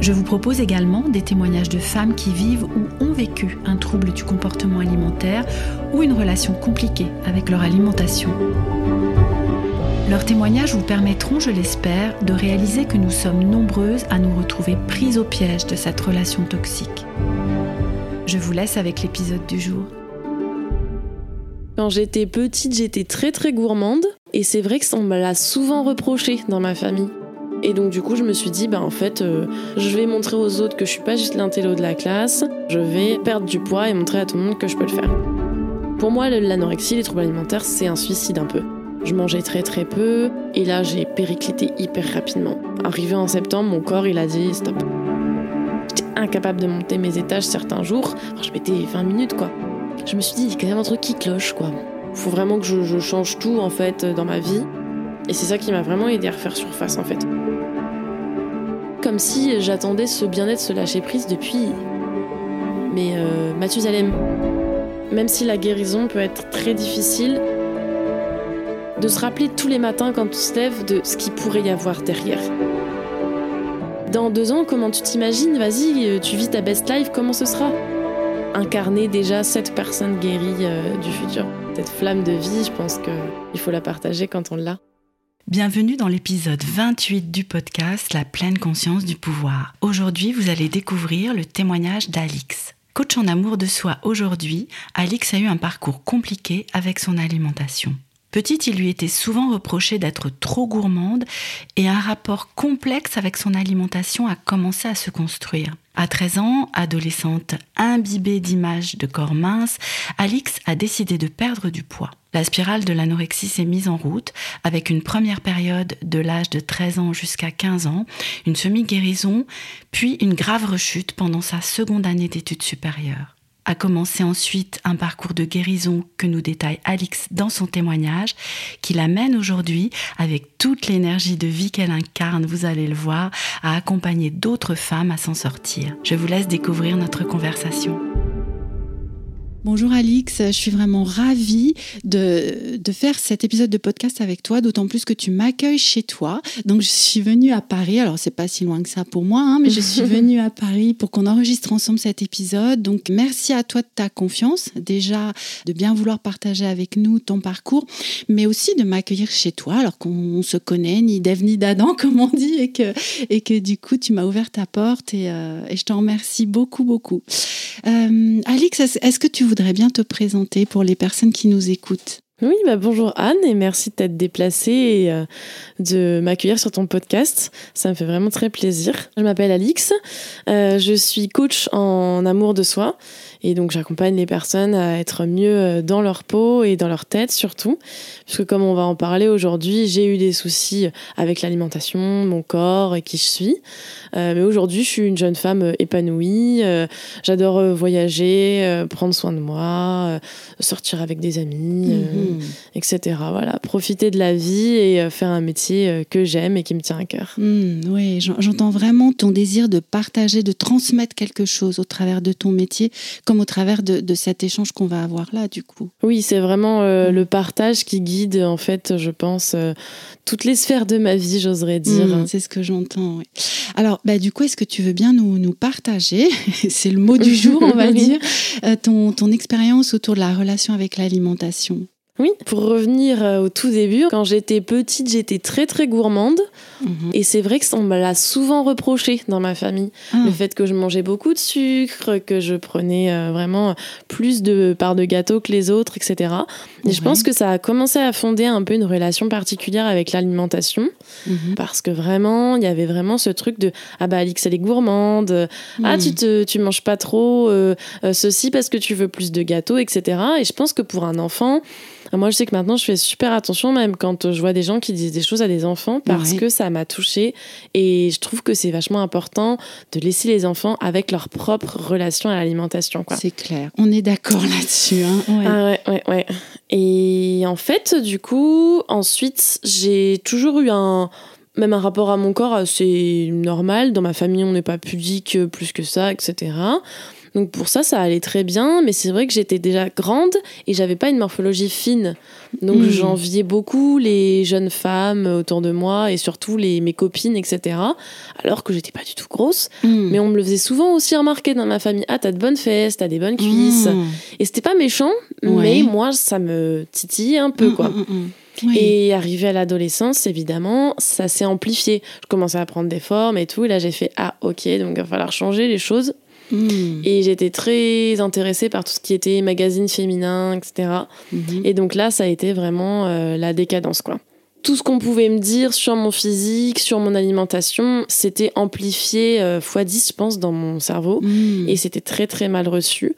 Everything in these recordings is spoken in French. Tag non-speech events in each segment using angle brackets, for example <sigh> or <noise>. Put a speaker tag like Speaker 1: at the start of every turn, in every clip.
Speaker 1: Je vous propose également des témoignages de femmes qui vivent ou ont vécu un trouble du comportement alimentaire ou une relation compliquée avec leur alimentation. Leurs témoignages vous permettront, je l'espère, de réaliser que nous sommes nombreuses à nous retrouver prises au piège de cette relation toxique. Je vous laisse avec l'épisode du jour.
Speaker 2: Quand j'étais petite, j'étais très très gourmande et c'est vrai que ça me l'a souvent reproché dans ma famille. Et donc du coup, je me suis dit, bah en fait, euh, je vais montrer aux autres que je suis pas juste l'intello de la classe. Je vais perdre du poids et montrer à tout le monde que je peux le faire. Pour moi, l'anorexie, les troubles alimentaires, c'est un suicide un peu. Je mangeais très très peu et là j'ai périclité hyper rapidement. Arrivé en septembre, mon corps il a dit stop. J'étais incapable de monter mes étages certains jours. je mettais 20 minutes quoi. Je me suis dit, il y a quand même un truc qui cloche quoi. Faut vraiment que je, je change tout en fait dans ma vie. Et c'est ça qui m'a vraiment aidé à refaire surface en fait. Comme si j'attendais ce bien-être se lâcher prise depuis. Mais euh, Mathusalem, même si la guérison peut être très difficile, de se rappeler tous les matins quand on se lève de ce qu'il pourrait y avoir derrière. Dans deux ans, comment tu t'imagines? Vas-y, euh, tu vis ta best life, comment ce sera? Incarner déjà cette personne guérie euh, du futur. Cette flamme de vie, je pense qu'il faut la partager quand on l'a.
Speaker 1: Bienvenue dans l'épisode 28 du podcast La pleine conscience du pouvoir. Aujourd'hui, vous allez découvrir le témoignage d'Alix. Coach en amour de soi aujourd'hui, Alix a eu un parcours compliqué avec son alimentation. Petite, il lui était souvent reproché d'être trop gourmande et un rapport complexe avec son alimentation a commencé à se construire. À 13 ans, adolescente imbibée d'images de corps minces, Alix a décidé de perdre du poids. La spirale de l'anorexie s'est mise en route avec une première période de l'âge de 13 ans jusqu'à 15 ans, une semi-guérison, puis une grave rechute pendant sa seconde année d'études supérieures a commencé ensuite un parcours de guérison que nous détaille Alix dans son témoignage, qui l'amène aujourd'hui, avec toute l'énergie de vie qu'elle incarne, vous allez le voir, à accompagner d'autres femmes à s'en sortir. Je vous laisse découvrir notre conversation. Bonjour Alix, je suis vraiment ravie de, de, faire cet épisode de podcast avec toi, d'autant plus que tu m'accueilles chez toi. Donc je suis venue à Paris, alors c'est pas si loin que ça pour moi, hein, mais je suis <laughs> venue à Paris pour qu'on enregistre ensemble cet épisode. Donc merci à toi de ta confiance, déjà de bien vouloir partager avec nous ton parcours, mais aussi de m'accueillir chez toi alors qu'on se connaît, ni d'Ève ni d'Adam <laughs> comme on dit, et que, et que du coup tu m'as ouvert ta porte et, euh, et, je t'en remercie beaucoup, beaucoup. Euh, Alix, est-ce que tu voudrais bien te présenter pour les personnes qui nous écoutent.
Speaker 2: Oui, bah bonjour Anne et merci de t'être déplacée et euh, de m'accueillir sur ton podcast. Ça me fait vraiment très plaisir. Je m'appelle Alix, euh, je suis coach en amour de soi et donc j'accompagne les personnes à être mieux euh, dans leur peau et dans leur tête surtout. Puisque comme on va en parler aujourd'hui, j'ai eu des soucis avec l'alimentation, mon corps et qui je suis. Euh, mais aujourd'hui, je suis une jeune femme euh, épanouie. J'adore voyager, prendre soin de moi, sortir avec des amis, mhm. etc. Voilà, profiter de la vie et faire un métier que j'aime et qui me tient à cœur.
Speaker 1: Mhm, oui, j'entends vraiment ton désir de partager, de transmettre quelque chose au travers de ton métier comme au travers de, cet échange qu'on va avoir là, du coup.
Speaker 2: Oui, c'est vraiment euh, mm. le partage qui guide, en fait, je pense, euh, toutes les sphères de ma vie, j'oserais dire.
Speaker 1: Mm, c'est ce que j'entends, oui. Alors, bah, du coup, est-ce que tu veux bien nous, nous partager, <laughs> c'est le mot du jour, on va <laughs> dire, euh, ton, ton expérience autour de la relation avec l'alimentation?
Speaker 2: Oui, pour revenir euh, au tout début, quand j'étais petite, j'étais très très gourmande. Mhm. Et c'est vrai que ça, on me l'a souvent reproché dans ma famille. Ah. Le fait que je mangeais beaucoup de sucre, que je prenais euh, vraiment plus de parts de gâteau que les autres, etc. Et je pense que ça a commencé à fonder un peu une relation particulière avec l'alimentation. Mhm. Parce que vraiment, il y avait vraiment ce truc de Ah bah Alix, elle est gourmande. Ah, tu, mhm. te, tu manges pas trop euh, ceci parce que tu veux plus de gâteau, etc. Et je pense que pour un enfant, Moi, je sais que maintenant, je fais super attention, même quand je vois des gens qui disent des choses à des enfants, parce que ça m'a touchée. Et je trouve que c'est vachement important de laisser les enfants avec leur propre relation à l'alimentation.
Speaker 1: C'est clair. On est d'accord là-dessus. Hein.
Speaker 2: Ah ouais, ouais, ouais. Et en fait, du coup, ensuite, j'ai toujours eu un même un rapport à mon corps assez normal. Dans ma famille, on n'est pas pudique plus que ça, etc. Donc pour ça, ça allait très bien, mais c'est vrai que j'étais déjà grande et j'avais pas une morphologie fine. Donc hmm. j'enviais beaucoup les jeunes femmes autour de moi et surtout les, mes copines, etc. Alors que j'étais pas du tout grosse. Hmm. Mais on me le faisait souvent aussi remarquer dans ma famille. Ah, t'as de bonnes fesses, t'as des bonnes cuisses. Hmm. Et c'était pas méchant, mais moi, ça me titillait un peu, quoi. Et arrivé à l'adolescence, évidemment, ça s'est amplifié. Je commençais à prendre des formes et tout. Et là, j'ai fait Ah, ok, donc il va falloir changer les choses. Hmm. Et j'étais très intéressée par tout ce qui était magazine féminin, etc. Mhm. Et donc là, ça a été vraiment euh, la décadence, quoi. Tout ce qu'on pouvait me dire sur mon physique, sur mon alimentation, c'était amplifié euh, x 10, je pense, dans mon cerveau. Hmm. Et c'était très, très mal reçu.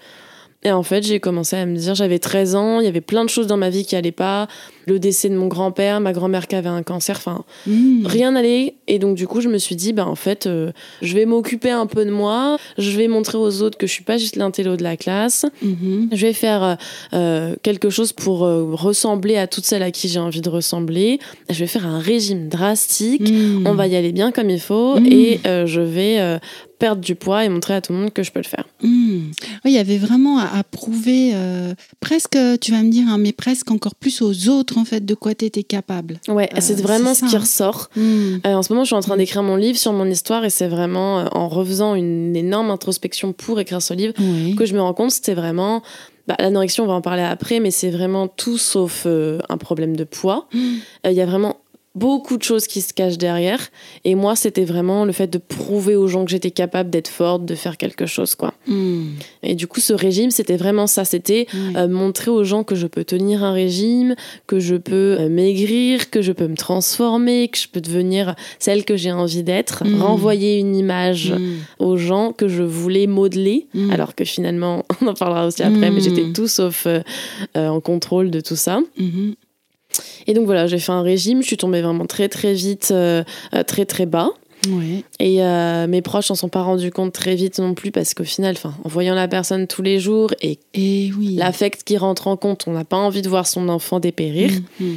Speaker 2: Et en fait, j'ai commencé à me dire, j'avais 13 ans, il y avait plein de choses dans ma vie qui allaient pas. Le décès de mon grand-père, ma grand-mère qui avait un cancer, enfin, mmh. rien n'allait. Et donc, du coup, je me suis dit, bah, en fait, euh, je vais m'occuper un peu de moi. Je vais montrer aux autres que je suis pas juste l'intello de la classe. Mmh. Je vais faire euh, euh, quelque chose pour ressembler à toutes celles à qui j'ai envie de ressembler. Je vais faire un régime drastique. Mmh. On va y aller bien comme il faut. Et je vais perdre du poids et montrer à tout le monde que je peux le faire.
Speaker 1: Hmm. Oui, il y avait vraiment à, prouver, euh, presque, tu vas me dire, hein, mais presque encore plus aux autres, en fait, de quoi tu étais capable.
Speaker 2: Ouais, c'est euh, vraiment ce qui hein. ressort. Hmm. Euh, en ce moment, je suis en train d'écrire mon livre sur mon histoire et c'est vraiment en refaisant une énorme introspection pour écrire ce livre que je me rends compte, c'était vraiment bah, l'anorexie, on va en parler après, mais c'est vraiment tout sauf un problème de poids. Hmm. Il y a vraiment beaucoup de choses qui se cachent derrière. Et moi, c'était vraiment le fait de prouver aux gens que j'étais capable d'être forte, de faire quelque chose, quoi. Hmm. Et du coup, ce régime, c'était vraiment ça. C'était euh, montrer aux gens que je peux tenir un régime, que je peux euh, maigrir, que je peux me transformer, que je peux devenir celle que j'ai envie d'être, hmm. renvoyer une image hmm. aux gens que je voulais modeler, alors que finalement, <laughs> on en parlera aussi après, mais j'étais tout sauf euh, en contrôle de tout ça. Et donc voilà, j'ai fait un régime, je suis tombée vraiment très très vite, euh, euh, très très bas. Et euh, mes proches s'en sont pas rendus compte très vite non plus parce qu'au final, en voyant la personne tous les jours et, et oui. l'affect qui rentre en compte, on n'a pas envie de voir son enfant dépérir. Mm, mm.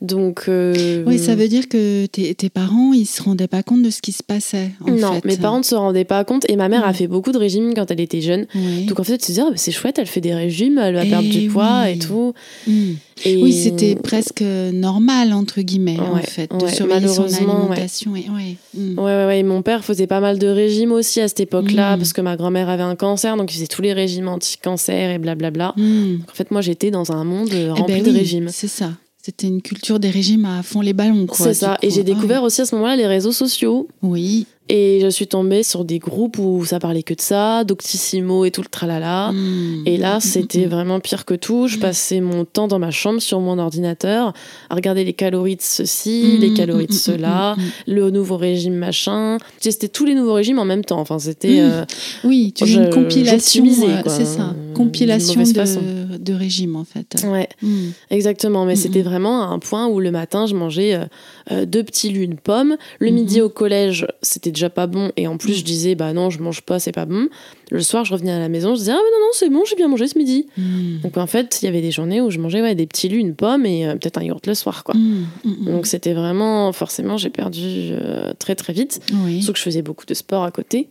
Speaker 2: Donc.
Speaker 1: Euh, oui, ça veut dire que tes, parents, ils se rendaient pas compte de ce qui se passait.
Speaker 2: non, mes parents ne se rendaient pas compte. Et ma mère a fait beaucoup de régimes quand elle était jeune. Donc en fait, tu te dis, c'est chouette, elle fait des régimes, elle va eh perdre du poids et tout.
Speaker 1: Mm. Et... Oui, c'était presque normal, entre guillemets, en fait, de surveiller son alimentation.
Speaker 2: Ouais. Mm. Ouais. ouais, Mon père faisait pas mal de régimes aussi à cette époque-là, parce que ma grand-mère avait un cancer, donc il faisait tous les régimes anti-cancer et blablabla. En fait, moi, j'étais dans un monde eh rempli ben de régimes.
Speaker 1: C'est ça. C'était une culture des régimes à fond les ballons.
Speaker 2: C'est ça. Et j'ai découvert aussi à ce moment-là les réseaux sociaux.
Speaker 1: Oui.
Speaker 2: Et je suis tombée sur des groupes où ça parlait que de ça, Doctissimo et tout le tralala. Hmm. Et là, c'était vraiment pire que tout. Je passais mon temps dans ma chambre sur mon ordinateur à regarder les calories de ceci, hmm. les calories de cela, le nouveau régime machin. C'était tous les nouveaux régimes en même temps. Enfin, c'était.
Speaker 1: Euh, oui, tu une compilation. Euh, c'est ça. Compilation de, de régime en fait.
Speaker 2: Ouais, hmm. exactement. Mais c'était vraiment à un point où le matin, je mangeais euh, deux petits lus, une pomme. Le midi au collège, c'était déjà pas bon. Et en plus je mm. disais bah non je mange pas c'est pas bon. Le soir je revenais à la maison je disais ah mais non non c'est bon j'ai bien mangé ce midi. Mm. donc en fait il y avait des journées où je mangeais ouais, des petits lus une pomme et euh, peut-être un yaourt le soir quoi. Mm, donc c'était vraiment forcément j'ai perdu euh, très très vite. Sauf que je faisais beaucoup de sport à côté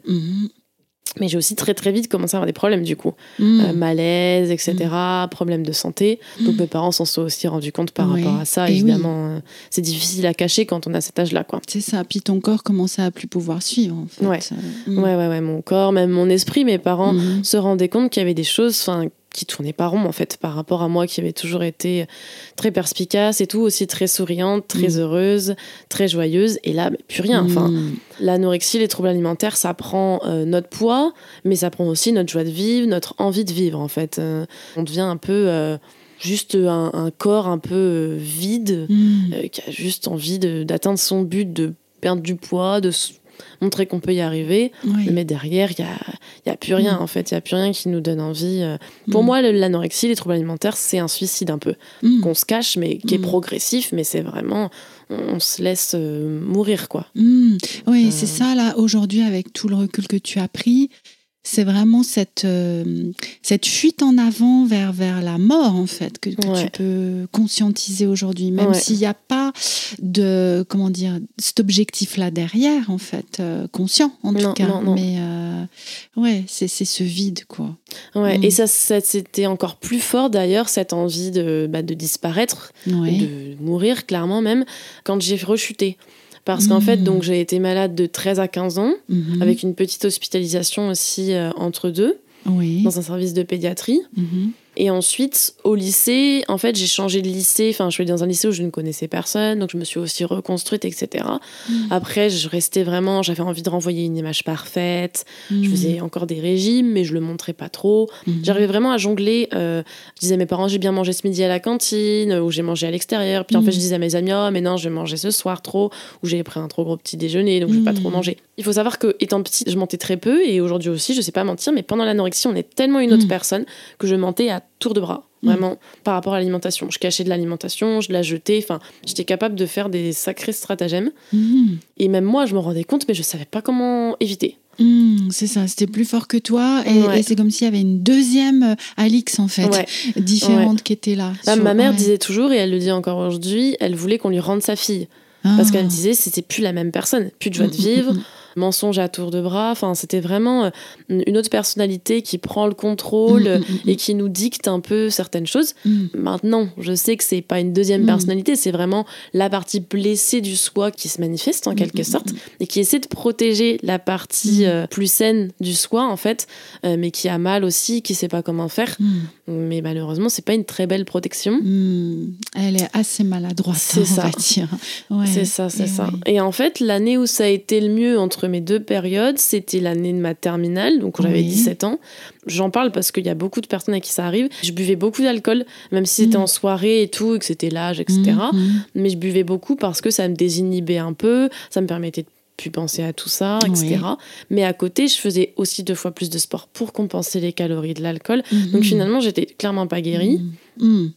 Speaker 2: mais j'ai aussi très très vite commencé à avoir des problèmes du coup. Mm. Euh, malaise, etc. Mm. Problèmes de santé. Donc mm. mes parents s'en sont aussi rendus compte par rapport à ça. évidemment, euh, c'est difficile à cacher quand on a cet âge-là. quoi.
Speaker 1: C'est ça. Puis ton corps commençait à plus pouvoir suivre. En fait.
Speaker 2: ouais. ouais. ouais, ouais, Mon corps, même mon esprit, mes parents se rendaient compte qu'il y avait des choses qui tournait pas rond en fait par rapport à moi qui avait toujours été très perspicace et tout aussi très souriante très mm. heureuse très joyeuse et là plus rien enfin mm. l'anorexie les troubles alimentaires ça prend euh, notre poids mais ça prend aussi notre joie de vivre notre envie de vivre en fait euh, on devient un peu euh, juste un, corps un peu vide mm. qui a juste envie d'atteindre son but de perdre du poids de montrer qu'on peut y arriver.
Speaker 1: Oui.
Speaker 2: Mais derrière, il n'y a, y a plus rien,
Speaker 1: Mm.
Speaker 2: en fait. Il n'y a plus rien qui nous donne envie. euh. Pour
Speaker 1: Mm.
Speaker 2: moi, le- l'anorexie, les troubles alimentaires, c'est un suicide un peu.
Speaker 1: Mm.
Speaker 2: Qu'on se cache, mais qui est progressif, mais c'est vraiment. On, se laisse euh, mourir, quoi.
Speaker 1: Oui, c'est
Speaker 2: Euh.
Speaker 1: ça, là, aujourd'hui, avec tout le recul que tu as pris, c'est vraiment cette, euh, cette fuite en avant vers, vers la mort, en fait, que, que
Speaker 2: Ouais.
Speaker 1: tu peux conscientiser aujourd'hui, même
Speaker 2: Ouais.
Speaker 1: s'il n'y a pas de, comment dire, cet objectif-là derrière, en fait, euh, conscient, en tout cas.
Speaker 2: non, non.
Speaker 1: Mais, euh, ouais, c'est c'est ce vide, quoi.
Speaker 2: Ouais.
Speaker 1: Mm.
Speaker 2: Et ça, ça, c'était encore plus fort, d'ailleurs, cette envie de, bah, de disparaître.
Speaker 1: Ouais.
Speaker 2: de mourir clairement même quand j'ai rechuté parce qu'en fait donc j'ai été malade de 13 à 15 ans
Speaker 1: Mhm.
Speaker 2: avec une petite hospitalisation aussi euh, entre deux
Speaker 1: Oui.
Speaker 2: dans un service de pédiatrie
Speaker 1: Mhm.
Speaker 2: Et ensuite au lycée en fait j'ai changé de lycée enfin je suis dans un lycée où je ne connaissais personne donc je me suis aussi reconstruite etc
Speaker 1: Mhm.
Speaker 2: après je restais vraiment j'avais envie de renvoyer une image parfaite je
Speaker 1: Mhm.
Speaker 2: faisais encore des régimes mais je le montrais pas trop
Speaker 1: Mhm.
Speaker 2: J'arrivais vraiment à jongler. euh, je disais à mes parents, j'ai bien mangé ce midi à la cantine, ou j'ai mangé à l'extérieur. Puis en
Speaker 1: Mm.
Speaker 2: fait, je disais à mes amis, oh, mais non, je vais manger ce soir trop, ou j'ai pris un trop gros petit déjeuner, donc je vais pas
Speaker 1: Mm.
Speaker 2: trop manger. Il faut savoir que, étant petite, je mentais très peu, et aujourd'hui aussi, je sais pas mentir, mais pendant l'anorexie, on est tellement une autre
Speaker 1: Mm.
Speaker 2: personne que je mentais à tour de bras.
Speaker 1: Mm.
Speaker 2: Vraiment, par rapport à l'alimentation. Je cachais de l'alimentation, je la jetais. Enfin, j'étais capable de faire des sacrés stratagèmes.
Speaker 1: Mhm.
Speaker 2: Et même moi, je me rendais compte, mais je savais pas comment éviter.
Speaker 1: Mhm, c'est ça, c'était plus fort que toi et,
Speaker 2: Ouais.
Speaker 1: et c'est comme s'il y avait une deuxième euh, Alix en fait,
Speaker 2: Ouais.
Speaker 1: différente qui était là.
Speaker 2: Bah,
Speaker 1: Sur-
Speaker 2: ma mère disait toujours, et elle le dit encore aujourd'hui, elle voulait qu'on lui rende sa fille. Parce
Speaker 1: Ah.
Speaker 2: qu'elle me disait c'était plus la même personne, plus de joie de
Speaker 1: Mm, mm,
Speaker 2: vivre,
Speaker 1: mm,
Speaker 2: mensonge à tour de bras. Enfin, c'était vraiment euh, une autre personnalité qui prend le contrôle
Speaker 1: Mm, mm, mm,
Speaker 2: et qui nous dicte un peu certaines choses. Maintenant, je sais que c'est pas une deuxième personnalité, c'est vraiment la partie blessée du soi qui se manifeste en quelque sorte et qui essaie de protéger la partie euh, plus saine du soi en fait, euh, mais qui a mal aussi, qui sait pas comment faire. Mais malheureusement, c'est pas une très belle protection.
Speaker 1: Mm. Elle est assez maladroite,
Speaker 2: C'est
Speaker 1: on
Speaker 2: ça.
Speaker 1: va dire. Ouais.
Speaker 2: C'est ça, c'est
Speaker 1: Et
Speaker 2: ça. Et en fait, l'année où ça a été le mieux entre mes deux périodes, c'était l'année de ma terminale, donc j'avais
Speaker 1: Oui.
Speaker 2: 17 ans. J'en parle parce qu'il y a beaucoup de personnes à qui ça arrive. Je buvais beaucoup d'alcool, même si c'était
Speaker 1: Mm.
Speaker 2: en soirée et tout, et que c'était l'âge, etc.
Speaker 1: Mm, mm.
Speaker 2: Mais je buvais beaucoup parce que ça me désinhibait un peu, ça me permettait de plus penser à tout ça, etc. Mais à côté, je faisais aussi deux fois plus de sport pour compenser les calories de l'alcool. Donc
Speaker 1: Mhm.
Speaker 2: finalement, j'étais clairement pas guérie.
Speaker 1: Mm.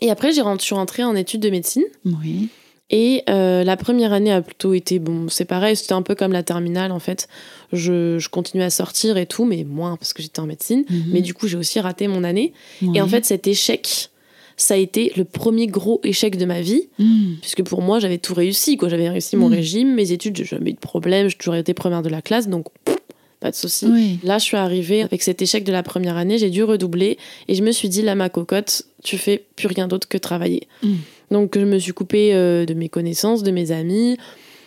Speaker 2: Et après, j'ai rentré- je suis rentrée en études de médecine.
Speaker 1: Oui.
Speaker 2: Et euh, la première année a plutôt été bon, c'est pareil, c'était un peu comme la terminale en fait. Je, je continuais à sortir et tout, mais moins parce que j'étais en médecine.
Speaker 1: Mhm.
Speaker 2: Mais du coup, j'ai aussi raté mon année.
Speaker 1: Oui.
Speaker 2: Et en fait, cet échec, ça a été le premier gros échec de ma vie,
Speaker 1: Mm.
Speaker 2: puisque pour moi, j'avais tout réussi. quoi. J'avais réussi mon
Speaker 1: Mhm.
Speaker 2: régime, mes études, j'ai jamais eu de problème, j'ai toujours été première de la classe, donc pff, pas de souci.
Speaker 1: Oui.
Speaker 2: Là, je suis arrivée avec cet échec de la première année, j'ai dû redoubler et je me suis dit, là, ma cocotte, tu fais plus rien d'autre que travailler.
Speaker 1: Mm.
Speaker 2: Donc, je me suis coupée euh, de mes connaissances, de mes amis,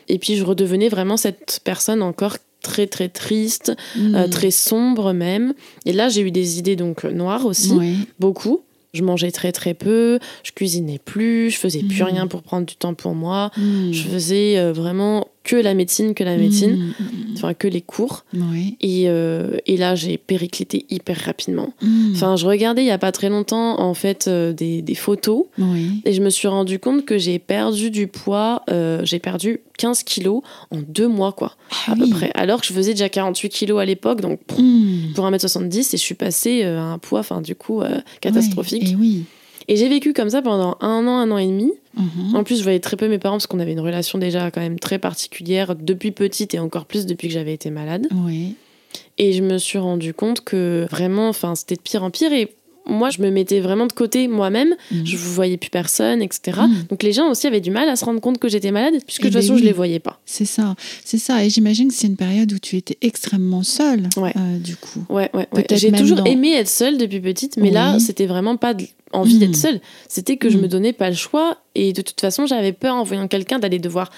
Speaker 2: et puis je redevenais vraiment cette personne encore très très triste, euh, très sombre même. Et là, j'ai eu des idées donc noires aussi,
Speaker 1: Oui.
Speaker 2: beaucoup. Je mangeais très très peu, je cuisinais plus, je faisais plus
Speaker 1: Mhm.
Speaker 2: rien pour prendre du temps pour moi.
Speaker 1: Mm.
Speaker 2: Je faisais euh, vraiment que la médecine, que la médecine,
Speaker 1: Mm, mm,
Speaker 2: enfin que les cours.
Speaker 1: mm. Oui.
Speaker 2: Et, euh, et là, j'ai périclité hyper rapidement.
Speaker 1: Mm.
Speaker 2: Enfin, je regardais il y a pas très longtemps, en fait, euh, des, des photos
Speaker 1: Oui.
Speaker 2: et je me suis rendu compte que j'ai perdu du poids. euh, j'ai perdu 15 kilos en deux mois, quoi,
Speaker 1: Ah
Speaker 2: à peu près. Alors que je faisais déjà 48 kilos à l'époque, donc pff,
Speaker 1: Mm.
Speaker 2: pour 1m70, et je suis passée à un poids, enfin, du coup, catastrophique.
Speaker 1: Et oui.
Speaker 2: Et j'ai vécu comme ça pendant un an, un an et demi.
Speaker 1: Mhm.
Speaker 2: En plus, je voyais très peu mes parents parce qu'on avait une relation déjà quand même très particulière depuis petite et encore plus depuis que j'avais été malade.
Speaker 1: Oui.
Speaker 2: Et je me suis rendu compte que vraiment, enfin, c'était de pire en pire. Et moi, je me mettais vraiment de côté moi-même.
Speaker 1: Mhm.
Speaker 2: Je ne voyais plus personne, etc.
Speaker 1: Mhm.
Speaker 2: Donc les gens aussi avaient du mal à se rendre compte que j'étais malade, puisque de
Speaker 1: Eh
Speaker 2: toute
Speaker 1: ben
Speaker 2: façon,
Speaker 1: oui.
Speaker 2: je les voyais pas.
Speaker 1: C'est ça, c'est ça. Et j'imagine que c'est une période où tu étais extrêmement seule,
Speaker 2: Ouais.
Speaker 1: euh, du coup.
Speaker 2: Ouais, ouais, ouais.
Speaker 1: Peut-être
Speaker 2: J'ai toujours
Speaker 1: dans-
Speaker 2: aimé être seule depuis petite, mais là,
Speaker 1: Oui.
Speaker 2: c'était vraiment pas de- envie
Speaker 1: Mhm.
Speaker 2: d'être seule. C'était que je me donnais pas le choix. Et de toute façon, j'avais peur en voyant quelqu'un d'aller devoir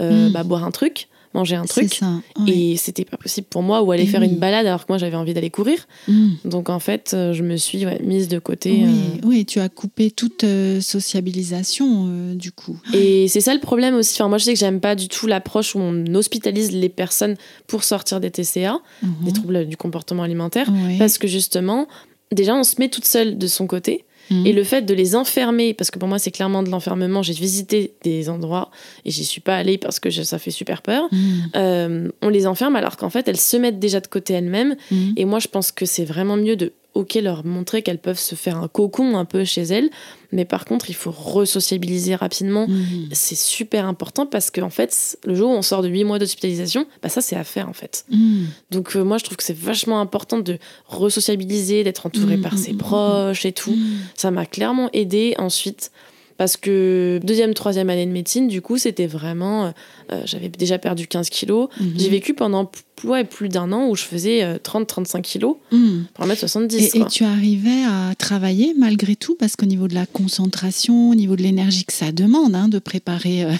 Speaker 2: euh, bah, boire un truc, manger un truc.
Speaker 1: ça. ouais.
Speaker 2: Et c'était pas possible pour moi, ou aller
Speaker 1: Et
Speaker 2: faire
Speaker 1: oui.
Speaker 2: une balade alors que moi j'avais envie d'aller courir.
Speaker 1: Mm.
Speaker 2: Donc en fait, euh, je me suis ouais, mise de côté.
Speaker 1: Oui,
Speaker 2: euh,
Speaker 1: oui, tu as coupé toute euh, sociabilisation, euh, du coup.
Speaker 2: Et c'est ça le problème aussi. Enfin, moi, je sais que j'aime pas du tout l'approche où on hospitalise les personnes pour sortir des TCA, des
Speaker 1: Mhm.
Speaker 2: troubles du comportement alimentaire, parce que justement, déjà, on se met toute seule de son côté.
Speaker 1: Mhm.
Speaker 2: Et le fait de les enfermer, parce que pour moi c'est clairement de l'enfermement, j'ai visité des endroits et j'y suis pas allée parce que je- ça fait super peur.
Speaker 1: Mhm.
Speaker 2: Euh, on les enferme alors qu'en fait elles se mettent déjà de côté elles-mêmes.
Speaker 1: Mhm.
Speaker 2: Et moi je pense que c'est vraiment mieux de ok leur montrer qu'elles peuvent se faire un cocon un peu chez elles, mais par contre il faut resociabiliser rapidement.
Speaker 1: Mhm.
Speaker 2: C'est super important parce qu'en fait, le jour où on sort de 8 mois d'hospitalisation, bah ça c'est à faire en fait.
Speaker 1: Mhm.
Speaker 2: Donc euh, moi je trouve que c'est vachement important de resociabiliser, d'être entouré
Speaker 1: Mhm,
Speaker 2: par ses proches et tout. Ça m'a clairement aidé ensuite parce que deuxième, troisième année de médecine, du coup, c'était vraiment. euh, euh, J'avais déjà perdu 15 kilos. J'ai vécu pendant ouais, plus d'un an où je faisais euh, 30-35 kilos
Speaker 1: Mhm.
Speaker 2: pour en mettre 70.
Speaker 1: Et, tu arrivais à travailler malgré tout, parce qu'au niveau de la concentration, au niveau de l'énergie que ça demande hein, de préparer euh,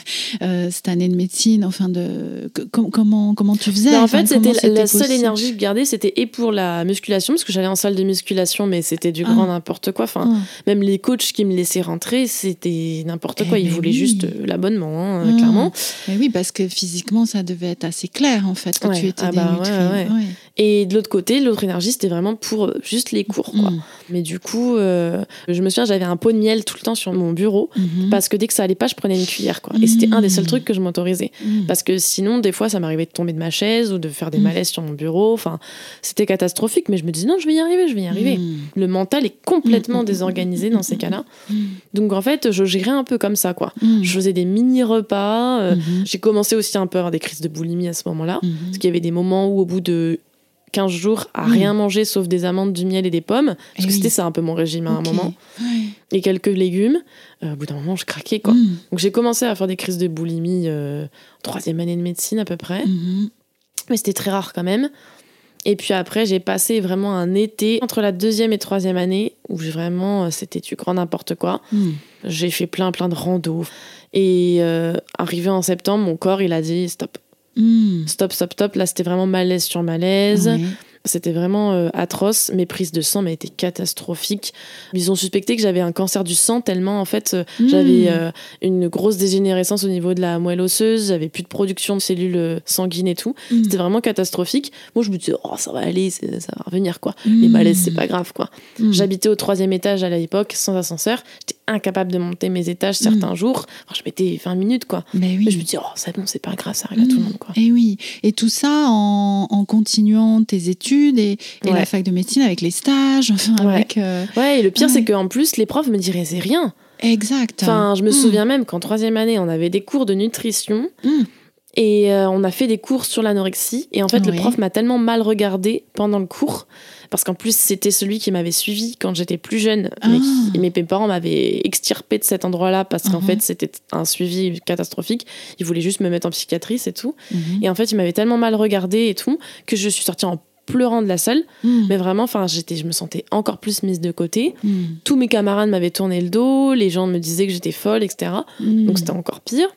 Speaker 1: euh, cette année de médecine, enfin de que- comment comment tu faisais
Speaker 2: Bah, en fait, c'était la- seule énergie que je gardais, c'était et pour la musculation, parce que j'allais en salle de musculation, mais c'était du
Speaker 1: Ah.
Speaker 2: grand n'importe quoi. Enfin,
Speaker 1: Ah.
Speaker 2: même les coachs qui me laissaient rentrer, c'était n'importe
Speaker 1: Eh
Speaker 2: quoi. Ils
Speaker 1: ben
Speaker 2: voulaient
Speaker 1: oui.
Speaker 2: juste euh, l'abonnement, hein,
Speaker 1: Ah.
Speaker 2: clairement.
Speaker 1: Mais oui, parce que physiquement, ça devait être assez clair en fait que
Speaker 2: Ouais.
Speaker 1: tu étais
Speaker 2: Ah bah, ouais, ouais. Et de l'autre côté, l'autre énergie, c'était vraiment pour euh, juste les cours, quoi.
Speaker 1: Mhm.
Speaker 2: Mais du coup, euh, je me souviens, j'avais un pot de miel tout le temps sur mon bureau.
Speaker 1: Mhm.
Speaker 2: Parce que dès que ça allait pas, je prenais une cuillère, quoi. Et c'était un des seuls trucs que je m'autorisais.
Speaker 1: Mhm.
Speaker 2: Parce que sinon, des fois, ça m'arrivait de tomber de ma chaise ou de faire des malaises sur mon bureau. Enfin, c'était catastrophique, mais je me disais, non, je vais y arriver, je vais y arriver. Le mental est complètement désorganisé dans ces cas-là. Donc, en fait, je gérais un peu comme ça, quoi. Je faisais des mini-repas. euh,
Speaker 1: Mhm.
Speaker 2: J'ai commencé aussi un peu à avoir des crises de boulimie à ce moment-là.
Speaker 1: Mhm.
Speaker 2: Parce qu'il y avait des moments où, au bout de 15 jours, à
Speaker 1: Mm.
Speaker 2: rien manger sauf des amandes, du miel et des pommes, parce
Speaker 1: Eh
Speaker 2: que
Speaker 1: oui.
Speaker 2: c'était ça un peu mon régime à un moment, et quelques légumes, euh, au bout d'un moment, je craquais, quoi.
Speaker 1: Mhm.
Speaker 2: Donc j'ai commencé à faire des crises de boulimie euh, troisième année de médecine à peu près,
Speaker 1: Mhm.
Speaker 2: mais c'était très rare quand même. Et puis après, j'ai passé vraiment un été entre la deuxième et troisième année où vraiment, euh, c'était du grand n'importe quoi.
Speaker 1: Mhm.
Speaker 2: J'ai fait plein plein de randos. Et euh, arrivé en septembre, mon corps, il a dit stop,
Speaker 1: Mhm.
Speaker 2: stop, stop, stop. Là, c'était vraiment malaise sur malaise.
Speaker 1: Ouais.
Speaker 2: C'était vraiment euh, atroce. Mes prises de sang m'ont été catastrophiques. Ils ont suspecté que j'avais un cancer du sang tellement, en fait, euh,
Speaker 1: Mhm.
Speaker 2: j'avais euh, une grosse dégénérescence au niveau de la moelle osseuse. J'avais plus de production de cellules sanguines et tout.
Speaker 1: Mhm.
Speaker 2: C'était vraiment catastrophique. Moi, je me disais, oh, ça va aller, ça va revenir, quoi. Les
Speaker 1: Mhm.
Speaker 2: malaises, c'est pas grave, quoi. J'habitais au troisième étage à l'époque, sans ascenseur. J'étais incapable de monter mes étages certains jours. Enfin, je mettais 20 minutes, quoi.
Speaker 1: Mais oui.
Speaker 2: Mais je me disais, oh, c'est bon, c'est pas grave, ça arrive à tout le monde, quoi.
Speaker 1: Et oui, et tout ça en, en continuant tes études et, et
Speaker 2: Ouais.
Speaker 1: la fac de médecine avec les stages, enfin
Speaker 2: Ouais.
Speaker 1: avec... euh,
Speaker 2: Ouais, et le pire,
Speaker 1: Ouais.
Speaker 2: c'est qu'en plus, les profs me diraient, c'est rien.
Speaker 1: Exact.
Speaker 2: Enfin, je me
Speaker 1: Mm.
Speaker 2: souviens même qu'en troisième année, on avait des cours de nutrition
Speaker 1: Mm.
Speaker 2: et euh, on a fait des cours sur l'anorexie. Et en fait, le prof m'a tellement mal regardé pendant le cours, parce qu'en plus, c'était celui qui m'avait suivi quand j'étais plus jeune. Mais qui-
Speaker 1: Ah.
Speaker 2: et mes parents m'avaient extirpé de cet endroit-là parce qu'en
Speaker 1: Mhm.
Speaker 2: fait, c'était un suivi catastrophique. Ils voulaient juste me mettre en psychiatrie, c'est tout.
Speaker 1: Mhm.
Speaker 2: Et en fait, il m'avait tellement mal regardé et tout que je suis sortie en pleurant de la salle.
Speaker 1: Mm.
Speaker 2: Mais vraiment, enfin, j'étais, je me sentais encore plus mise de côté.
Speaker 1: Mm.
Speaker 2: Tous mes camarades m'avaient tourné le dos, les gens me disaient que j'étais folle, etc.
Speaker 1: Mm.
Speaker 2: Donc c'était encore pire.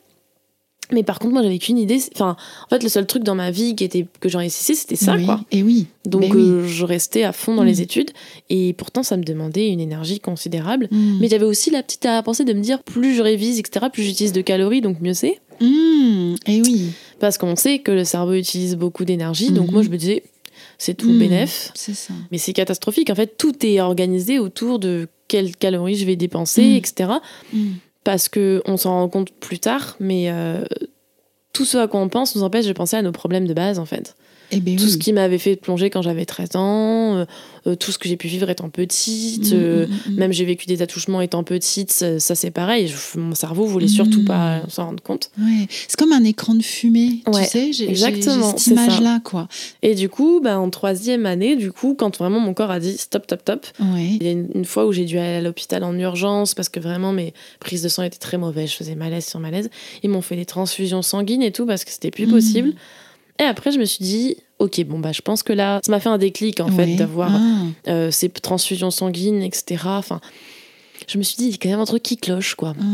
Speaker 2: Mais par contre, moi, j'avais qu'une idée. Enfin, en fait, le seul truc dans ma vie qui était que j'en réussissais, c'était ça,
Speaker 1: Oui,
Speaker 2: quoi.
Speaker 1: Et oui.
Speaker 2: Donc,
Speaker 1: Ben oui.
Speaker 2: euh, je restais à fond dans les études. Et pourtant, ça me demandait une énergie considérable. Mais j'avais aussi la petite à pensée de me dire, plus je révise, etc., plus j'utilise de calories, donc mieux c'est.
Speaker 1: Mm. Et oui,
Speaker 2: Parce qu'on sait que le cerveau utilise beaucoup d'énergie. Donc moi, je me disais, c'est tout
Speaker 1: Mm.
Speaker 2: bénef.
Speaker 1: c'est ça.
Speaker 2: Mais c'est catastrophique. En fait, tout est organisé autour de quelles calories je vais dépenser,
Speaker 1: Mm.
Speaker 2: etc.
Speaker 1: Mm.
Speaker 2: parce que on s'en rend compte plus tard, mais euh, tout ce à quoi on pense nous empêche de penser à nos problèmes de base, en fait.
Speaker 1: Eh ben
Speaker 2: Tout
Speaker 1: oui.
Speaker 2: ce qui m'avait fait plonger quand j'avais 13 ans, euh, euh, tout ce que j'ai pu vivre étant petite,
Speaker 1: Mm,
Speaker 2: euh,
Speaker 1: mm, mm, mm.
Speaker 2: même j'ai vécu des attouchements étant petite, ça, ça, c'est pareil, je- mon cerveau voulait surtout pas s'en rendre compte.
Speaker 1: Ouais. C'est comme un écran de fumée,
Speaker 2: Ouais,
Speaker 1: tu sais, j'ai cette image-là, quoi.
Speaker 2: Et du coup, bah, en troisième année, du coup, quand vraiment mon corps a dit stop, stop, stop,
Speaker 1: Ouais.
Speaker 2: Il y a une, une fois où j'ai dû aller à l'hôpital en urgence parce que vraiment mes prises de sang étaient très mauvaises. Je faisais malaise sur malaise. Ils m'ont fait des transfusions sanguines et tout parce que c'était plus possible. Et après, je me suis dit, ok, bon, bah, je pense que là, ça m'a fait un déclic en fait d'avoir
Speaker 1: Ah.
Speaker 2: euh, ces transfusions sanguines, etc. Enfin, je me suis dit, il y a quand même un truc qui cloche, quoi.
Speaker 1: Ah.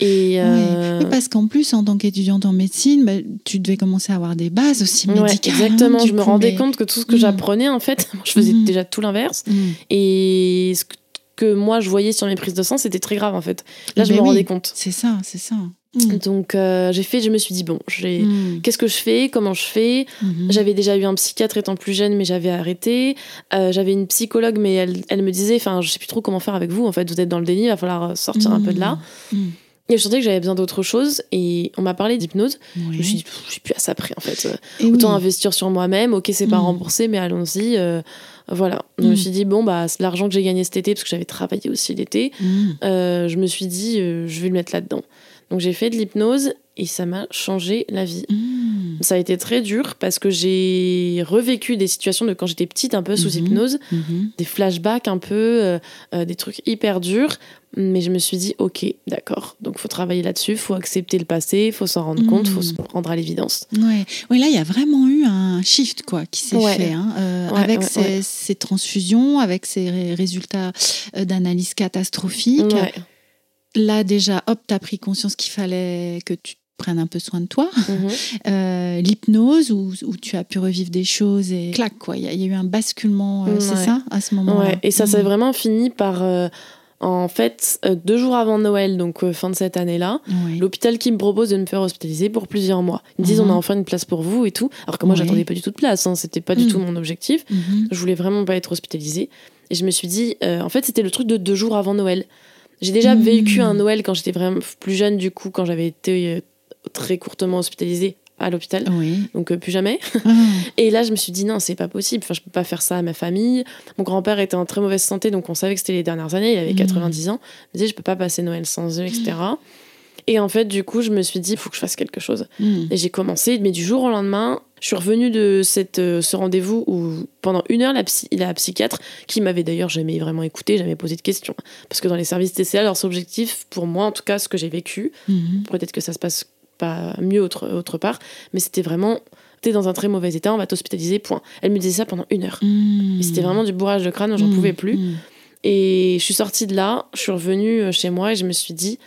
Speaker 2: Et euh,
Speaker 1: Oui, parce qu'en plus, en tant qu'étudiante en médecine, bah, tu devais commencer à avoir des bases aussi médicales. hein,
Speaker 2: exactement. Je me rendais
Speaker 1: mais-
Speaker 2: compte que tout ce que
Speaker 1: Mhm.
Speaker 2: j'apprenais, en fait, <laughs> je faisais
Speaker 1: Mhm.
Speaker 2: déjà tout l'inverse.
Speaker 1: Mm.
Speaker 2: Et ce que- que moi, je voyais sur mes prises de sang, c'était très grave, en fait. Là, je
Speaker 1: Ben
Speaker 2: me
Speaker 1: oui.
Speaker 2: rendais compte.
Speaker 1: C'est ça, c'est ça. Mm.
Speaker 2: Donc euh, j'ai fait, je me suis dit bon,
Speaker 1: Mm.
Speaker 2: qu'est-ce que je fais, comment je fais?
Speaker 1: Mhm.
Speaker 2: J'avais déjà eu un psychiatre étant plus jeune, mais j'avais arrêté. Euh, j'avais une psychologue, mais elle, elle me disait, enfin, je sais plus trop comment faire avec vous. En fait, vous êtes dans le déni, il va falloir sortir un peu de là.
Speaker 1: Mm.
Speaker 2: Et je sentais que j'avais besoin d'autre chose. Et on m'a parlé d'hypnose. Je me suis dit, je suis plus à ça près en fait.
Speaker 1: Oui.
Speaker 2: Autant investir sur moi-même. Ok, c'est pas remboursé, mais allons-y. euh, voilà. Je me suis dit, bon, bah, l'argent que j'ai gagné cet été, parce que j'avais travaillé aussi l'été, je me suis dit, je vais le mettre là-dedans. Donc j'ai fait de l'hypnose et ça m'a changé la vie.
Speaker 1: Mm.
Speaker 2: Ça a été très dur parce que j'ai revécu des situations de quand j'étais petite, un peu sous
Speaker 1: Mhm.
Speaker 2: hypnose,
Speaker 1: Mhm.
Speaker 2: des flashbacks un peu, euh, euh, des trucs hyper durs. Mais je me suis dit, ok, d'accord. Donc faut travailler là-dessus, faut accepter le passé, faut s'en rendre compte, faut se rendre à l'évidence.
Speaker 1: Ouais. ouais, là, il y a vraiment eu un shift quoi, qui s'est
Speaker 2: Ouais.
Speaker 1: fait hein, euh,
Speaker 2: Ouais,
Speaker 1: avec ces, transfusions, avec ces ré- résultats d'analyse catastrophiques. Là, déjà, hop, tu as pris conscience qu'il fallait que tu prennes un peu soin de toi.
Speaker 2: Mhm. <laughs>
Speaker 1: Euh, L'hypnose, où, où tu as pu revivre des choses et clac, quoi. Il y, a- il y a eu un basculement, euh, c'est
Speaker 2: Ouais.
Speaker 1: ça, à ce moment-là?
Speaker 2: Ouais, et ça s'est
Speaker 1: Mm.
Speaker 2: vraiment fini par, euh, en fait, deux jours avant Noël, donc fin de cette année-là, l'hôpital qui me propose de me faire hospitaliser pour plusieurs mois. Ils me disent,
Speaker 1: Mhm.
Speaker 2: on a enfin une place pour vous et tout. Alors que moi,
Speaker 1: Ouais.
Speaker 2: j'attendais pas du tout de place, hein, c'était pas du
Speaker 1: Mhm.
Speaker 2: tout mon objectif.
Speaker 1: Mhm.
Speaker 2: Je voulais vraiment pas être hospitalisée. Et je me suis dit, en fait, c'était le truc de deux jours avant Noël. J'ai déjà vécu un Noël quand j'étais vraiment plus jeune, du coup, quand j'avais été euh, très courtement hospitalisée à l'hôpital.
Speaker 1: Oui.
Speaker 2: Donc, euh, plus jamais.
Speaker 1: Ah. <laughs>
Speaker 2: Et là, je me suis dit, non, c'est pas possible. Enfin, je peux pas faire ça à ma famille. Mon grand-père était en très mauvaise santé, donc on savait que c'était les dernières années. Il avait
Speaker 1: Mhm.
Speaker 2: 90 ans. Je me disais, je peux pas passer Noël sans eux, etc. Et en fait, du coup, je me suis dit, il faut que je fasse quelque chose.
Speaker 1: Mm.
Speaker 2: Et j'ai commencé, mais du jour au lendemain, je suis revenue de cette, euh, ce rendez-vous où pendant une heure, la, psy- la psychiatre, qui m'avait d'ailleurs jamais vraiment écouté, jamais posé de questions. Parce que dans les services TCA, leur objectif, pour moi en tout cas, ce que j'ai vécu,
Speaker 1: Mhm.
Speaker 2: peut-être que ça se passe pas mieux autre, autre part, mais c'était vraiment, t'es dans un très mauvais état, on va t'hospitaliser, point. Elle me disait ça pendant une heure.
Speaker 1: Mm.
Speaker 2: Et c'était vraiment du bourrage de crâne, j'en
Speaker 1: Mm.
Speaker 2: pouvais plus.
Speaker 1: Mm.
Speaker 2: Et je suis sortie de là, je suis revenue euh, chez moi et je me suis dit,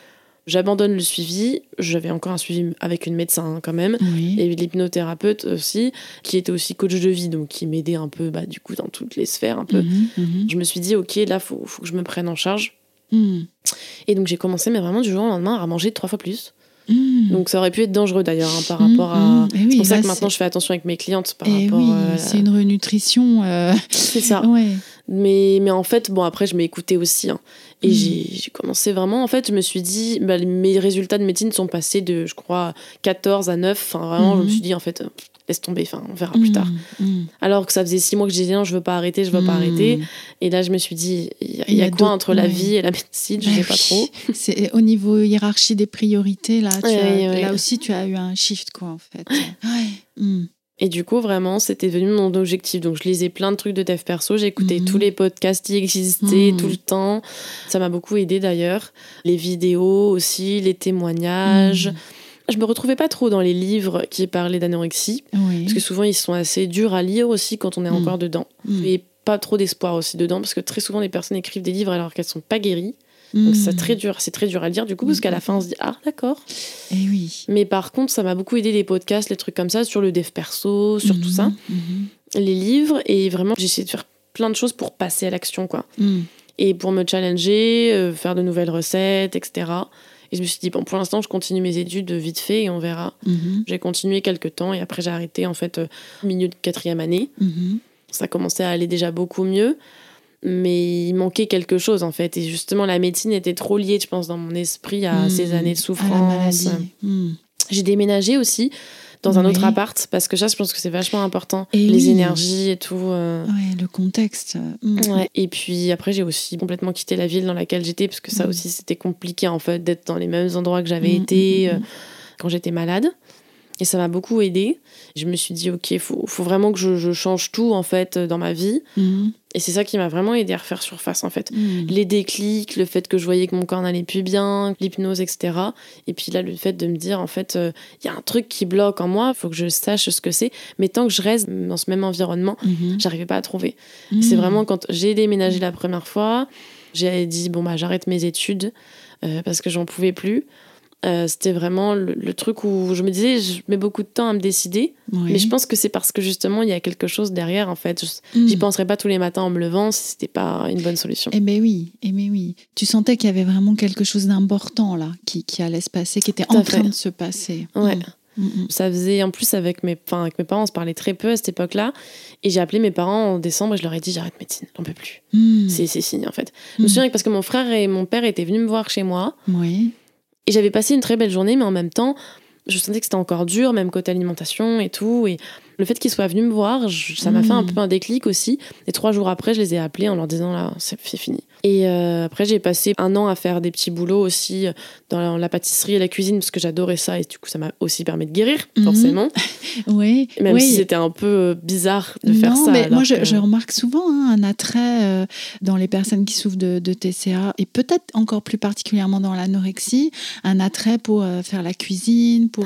Speaker 2: j'abandonne le suivi. J'avais encore un suivi avec une médecin hein, quand même.
Speaker 1: Oui.
Speaker 2: Et l'hypnothérapeute aussi, qui était aussi coach de vie, donc qui m'aidait un peu, bah, du coup, dans toutes les sphères un peu.
Speaker 1: Mhm. Mhm.
Speaker 2: Je me suis dit, ok, là, faut, faut que je me prenne en charge.
Speaker 1: Mm.
Speaker 2: Et donc, j'ai commencé, mais vraiment du jour au lendemain, à manger trois fois plus.
Speaker 1: Mm.
Speaker 2: Donc, ça aurait pu être dangereux d'ailleurs, hein, par
Speaker 1: Mm,
Speaker 2: rapport à.
Speaker 1: Eh oui,
Speaker 2: C'est pour ça
Speaker 1: là,
Speaker 2: que maintenant, je fais attention avec mes clientes par
Speaker 1: Eh
Speaker 2: rapport
Speaker 1: oui,
Speaker 2: euh,
Speaker 1: c'est une renutrition. euh,
Speaker 2: C'est ça. <laughs>
Speaker 1: Ouais.
Speaker 2: Mais, mais en fait, bon, après, je m'ai écoutée aussi. hein. Et
Speaker 1: Mm.
Speaker 2: j'ai commencé vraiment. En fait, je me suis dit, bah, mes résultats de médecine sont passés de, je crois, 14 à 9. Enfin, vraiment, je me suis dit, en fait, euh, laisse tomber, enfin, on verra plus tard.
Speaker 1: Mm, mm,
Speaker 2: Alors que ça faisait six mois que je disais, non, je veux pas arrêter, je veux pas
Speaker 1: mm.
Speaker 2: arrêter. Et là, je me suis dit, il y a,
Speaker 1: y a
Speaker 2: quoi entre la vie et la médecine? Je
Speaker 1: Bah
Speaker 2: sais pas trop. <laughs>
Speaker 1: C'est au niveau hiérarchie des priorités là. Tu as-. Là aussi, tu as eu un shift quoi en fait. Ouais.
Speaker 2: Et du coup, vraiment, c'était devenu mon objectif. Donc, je lisais plein de trucs de dev perso. J'écoutais
Speaker 1: Mhm.
Speaker 2: tous les podcasts qui existaient
Speaker 1: Mhm.
Speaker 2: tout le temps. Ça m'a beaucoup aidé d'ailleurs. Les vidéos aussi, les témoignages.
Speaker 1: Mm.
Speaker 2: Je me retrouvais pas trop dans les livres qui parlaient d'anorexie.
Speaker 1: Oui.
Speaker 2: Parce que souvent, ils sont assez durs à lire aussi quand on est
Speaker 1: Mhm.
Speaker 2: encore dedans. Et pas trop d'espoir aussi dedans. Parce que très souvent, les personnes écrivent des livres alors qu'elles sont pas guéries. Donc, c'est
Speaker 1: Mm.
Speaker 2: très dur. C'est très dur à lire du coup. Parce qu'à la fin, on se dit, ah, d'accord.
Speaker 1: Eh oui.
Speaker 2: Mais par contre, ça m'a beaucoup aidé les podcasts, les trucs comme ça, sur le dev perso, sur tout ça.
Speaker 1: Mhm.
Speaker 2: les livres et vraiment j'ai essayé de faire plein de choses pour passer à l'action quoi et pour me challenger euh, faire de nouvelles recettes etc et je me suis dit bon pour l'instant je continue mes études vite fait et on verra j'ai continué quelques temps et après j'ai arrêté en fait euh, au milieu de quatrième année ça commençait à aller déjà beaucoup mieux mais il manquait quelque chose en fait et justement la médecine était trop liée je pense dans mon esprit à
Speaker 1: Mm.
Speaker 2: ces années de souffrance
Speaker 1: maladie. Mm.
Speaker 2: j'ai déménagé aussi dans un
Speaker 1: Oui.
Speaker 2: autre appart parce que ça je pense que c'est vachement important
Speaker 1: Et
Speaker 2: les
Speaker 1: oui.
Speaker 2: énergies et tout euh,
Speaker 1: Ouais, le contexte. Mm.
Speaker 2: Ouais. Et puis après, j'ai aussi complètement quitté la ville dans laquelle j'étais, parce que ça aussi, c'était compliqué en fait d'être dans les mêmes endroits que j'avais été euh, quand j'étais malade. Et ça m'a beaucoup aidé. Je me suis dit, ok, faut, faut vraiment que je, je change tout en fait dans ma vie.
Speaker 1: Mhm.
Speaker 2: Et c'est ça qui m'a vraiment aidé à refaire surface en fait.
Speaker 1: Mm.
Speaker 2: Les déclics, le fait que je voyais que mon corps n'allait plus bien, l'hypnose, etc. Et puis là, le fait de me dire, en fait, euh, il y a un truc qui bloque en moi, il faut que je sache ce que c'est. Mais tant que je reste dans ce même environnement,
Speaker 1: Mhm.
Speaker 2: j'arrivais pas à trouver.
Speaker 1: Mm.
Speaker 2: C'est vraiment quand j'ai déménagé la première fois, j'ai dit bon bah j'arrête mes études euh, parce que j'en pouvais plus. Euh, c'était vraiment le, le truc où je me disais, je mets beaucoup de temps à me décider.
Speaker 1: Oui.
Speaker 2: Mais je pense que c'est parce que justement, il y a quelque chose derrière, en fait.
Speaker 1: Mm.
Speaker 2: J'y penserais pas tous les matins en me levant si c'était pas une bonne solution.
Speaker 1: Eh ben oui, eh ben oui. Tu sentais qu'il y avait vraiment quelque chose d'important là, qui, qui allait se passer, qui était
Speaker 2: Tout
Speaker 1: en train
Speaker 2: fait.
Speaker 1: de se passer.
Speaker 2: Ouais.
Speaker 1: Mm, mm.
Speaker 2: Ça faisait, en plus, avec mes, enfin, avec mes parents, on se parlait très peu à cette époque-là. Et j'ai appelé mes parents en décembre et je leur ai dit, j'arrête médecine, j'en peux plus.
Speaker 1: Mm.
Speaker 2: C'est fini, en fait. Je me souviens que parce que mon frère et mon père étaient venus me voir chez moi.
Speaker 1: Oui.
Speaker 2: Et j'avais passé une très belle journée, mais en même temps, je sentais que c'était encore dur, même côté alimentation et tout. Et le fait qu'ils soient venus me voir, je- ça m'a fait un peu un déclic aussi. Et trois jours après, je les ai appelés en leur disant là, c'est fini. Et euh, après, j'ai passé un an à faire des petits boulots aussi euh, dans la, la pâtisserie et la cuisine parce que j'adorais ça. Et du coup, ça m'a aussi permis de guérir,
Speaker 1: Mhm.
Speaker 2: forcément. <laughs>
Speaker 1: Oui.
Speaker 2: Même
Speaker 1: oui.
Speaker 2: si c'était un peu euh, bizarre de faire
Speaker 1: non,
Speaker 2: ça.
Speaker 1: mais
Speaker 2: alors
Speaker 1: moi je,
Speaker 2: que-
Speaker 1: je remarque souvent hein, un attrait euh, dans les personnes qui souffrent de, de TCA et peut-être encore plus particulièrement dans l'anorexie, un attrait pour euh, faire la cuisine, pour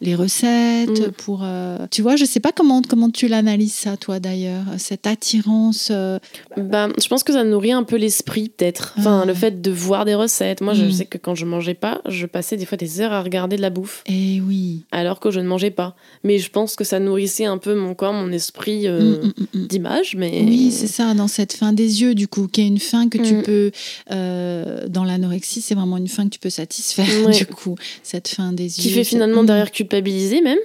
Speaker 1: les recettes,
Speaker 2: Mm.
Speaker 1: pour tu vois, je sais pas comment comment tu l'analyses ça toi d'ailleurs, cette attirance. euh,
Speaker 2: Bah, je pense que ça nourrit un peu l'esprit, peut-être. Enfin,
Speaker 1: Ah.
Speaker 2: le fait de voir des recettes. Moi, je
Speaker 1: Mm.
Speaker 2: sais que quand je mangeais pas, je passais des fois des heures à regarder de la bouffe.
Speaker 1: Eh oui.
Speaker 2: alors que je ne mangeais pas. Mais je pense que ça nourrissait un peu mon corps, mon esprit euh,
Speaker 1: Mm, mm, mm, mm.
Speaker 2: d'image. Mais
Speaker 1: Oui, c'est ça, dans cette fin des yeux, du coup, qui est une fin que tu peux, euh, dans l'anorexie, c'est vraiment une fin que tu peux satisfaire, <laughs>
Speaker 2: Ouais.
Speaker 1: du coup, cette fin des yeux.
Speaker 2: qui fait finalement derrière culpabiliser même.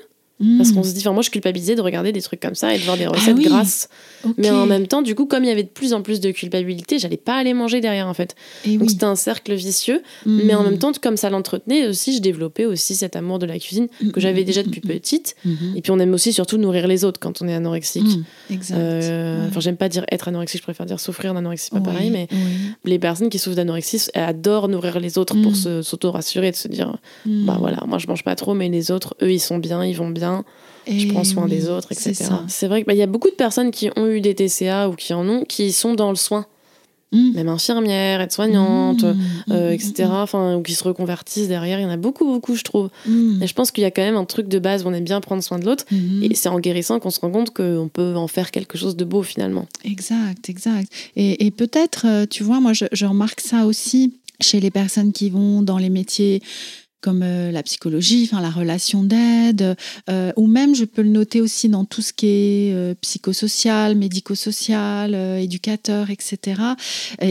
Speaker 2: Parce qu'on se dit, enfin moi je culpabilisais de regarder des trucs comme ça et de voir des recettes
Speaker 1: oui.
Speaker 2: grasses. Mais en même temps, du coup, comme il y avait de plus en plus de culpabilité, j'allais pas aller manger derrière en fait.
Speaker 1: Eh
Speaker 2: Donc
Speaker 1: oui.
Speaker 2: c'était un cercle vicieux.
Speaker 1: Mm.
Speaker 2: Mais en même temps, comme ça l'entretenait aussi, je développais aussi cet amour de la cuisine que j'avais déjà depuis petite. Et puis on aime aussi surtout nourrir les autres quand on est anorexique.
Speaker 1: Exact.
Speaker 2: Euh,
Speaker 1: Ouais.
Speaker 2: Enfin, j'aime pas dire être anorexique, je préfère dire souffrir d'anorexie, pas
Speaker 1: Oui,
Speaker 2: pareil, mais les personnes qui souffrent d'anorexie adorent nourrir les autres pour s'auto-rassurer, de se dire bah voilà, moi je mange pas trop, mais les autres, eux, ils sont bien, ils vont bien, je
Speaker 1: Eh
Speaker 2: prends soin
Speaker 1: oui,
Speaker 2: des autres, etc. C'est vrai qu'il y a beaucoup de personnes qui ont eu des TCA ou qui en ont, qui sont dans le soin,
Speaker 1: Mm.
Speaker 2: même infirmières, aides-soignantes,
Speaker 1: Mm,
Speaker 2: euh,
Speaker 1: mm,
Speaker 2: etc. Enfin, ou qui se reconvertissent derrière. Il y en a beaucoup, beaucoup, je trouve.
Speaker 1: mm,
Speaker 2: Et je pense qu'il y a quand même un truc de base où on aime bien prendre soin de l'autre. Et c'est en guérissant qu'on se rend compte qu'on peut en faire quelque chose de beau finalement.
Speaker 1: Exact, exact. Et, et peut-être, euh, tu vois, moi, je, je remarque ça aussi chez les personnes qui vont dans les métiers comme euh, la psychologie, enfin la relation d'aide, euh, ou même je peux le noter aussi dans tout ce qui est euh, psychosocial, médico-social, éducateur, etc.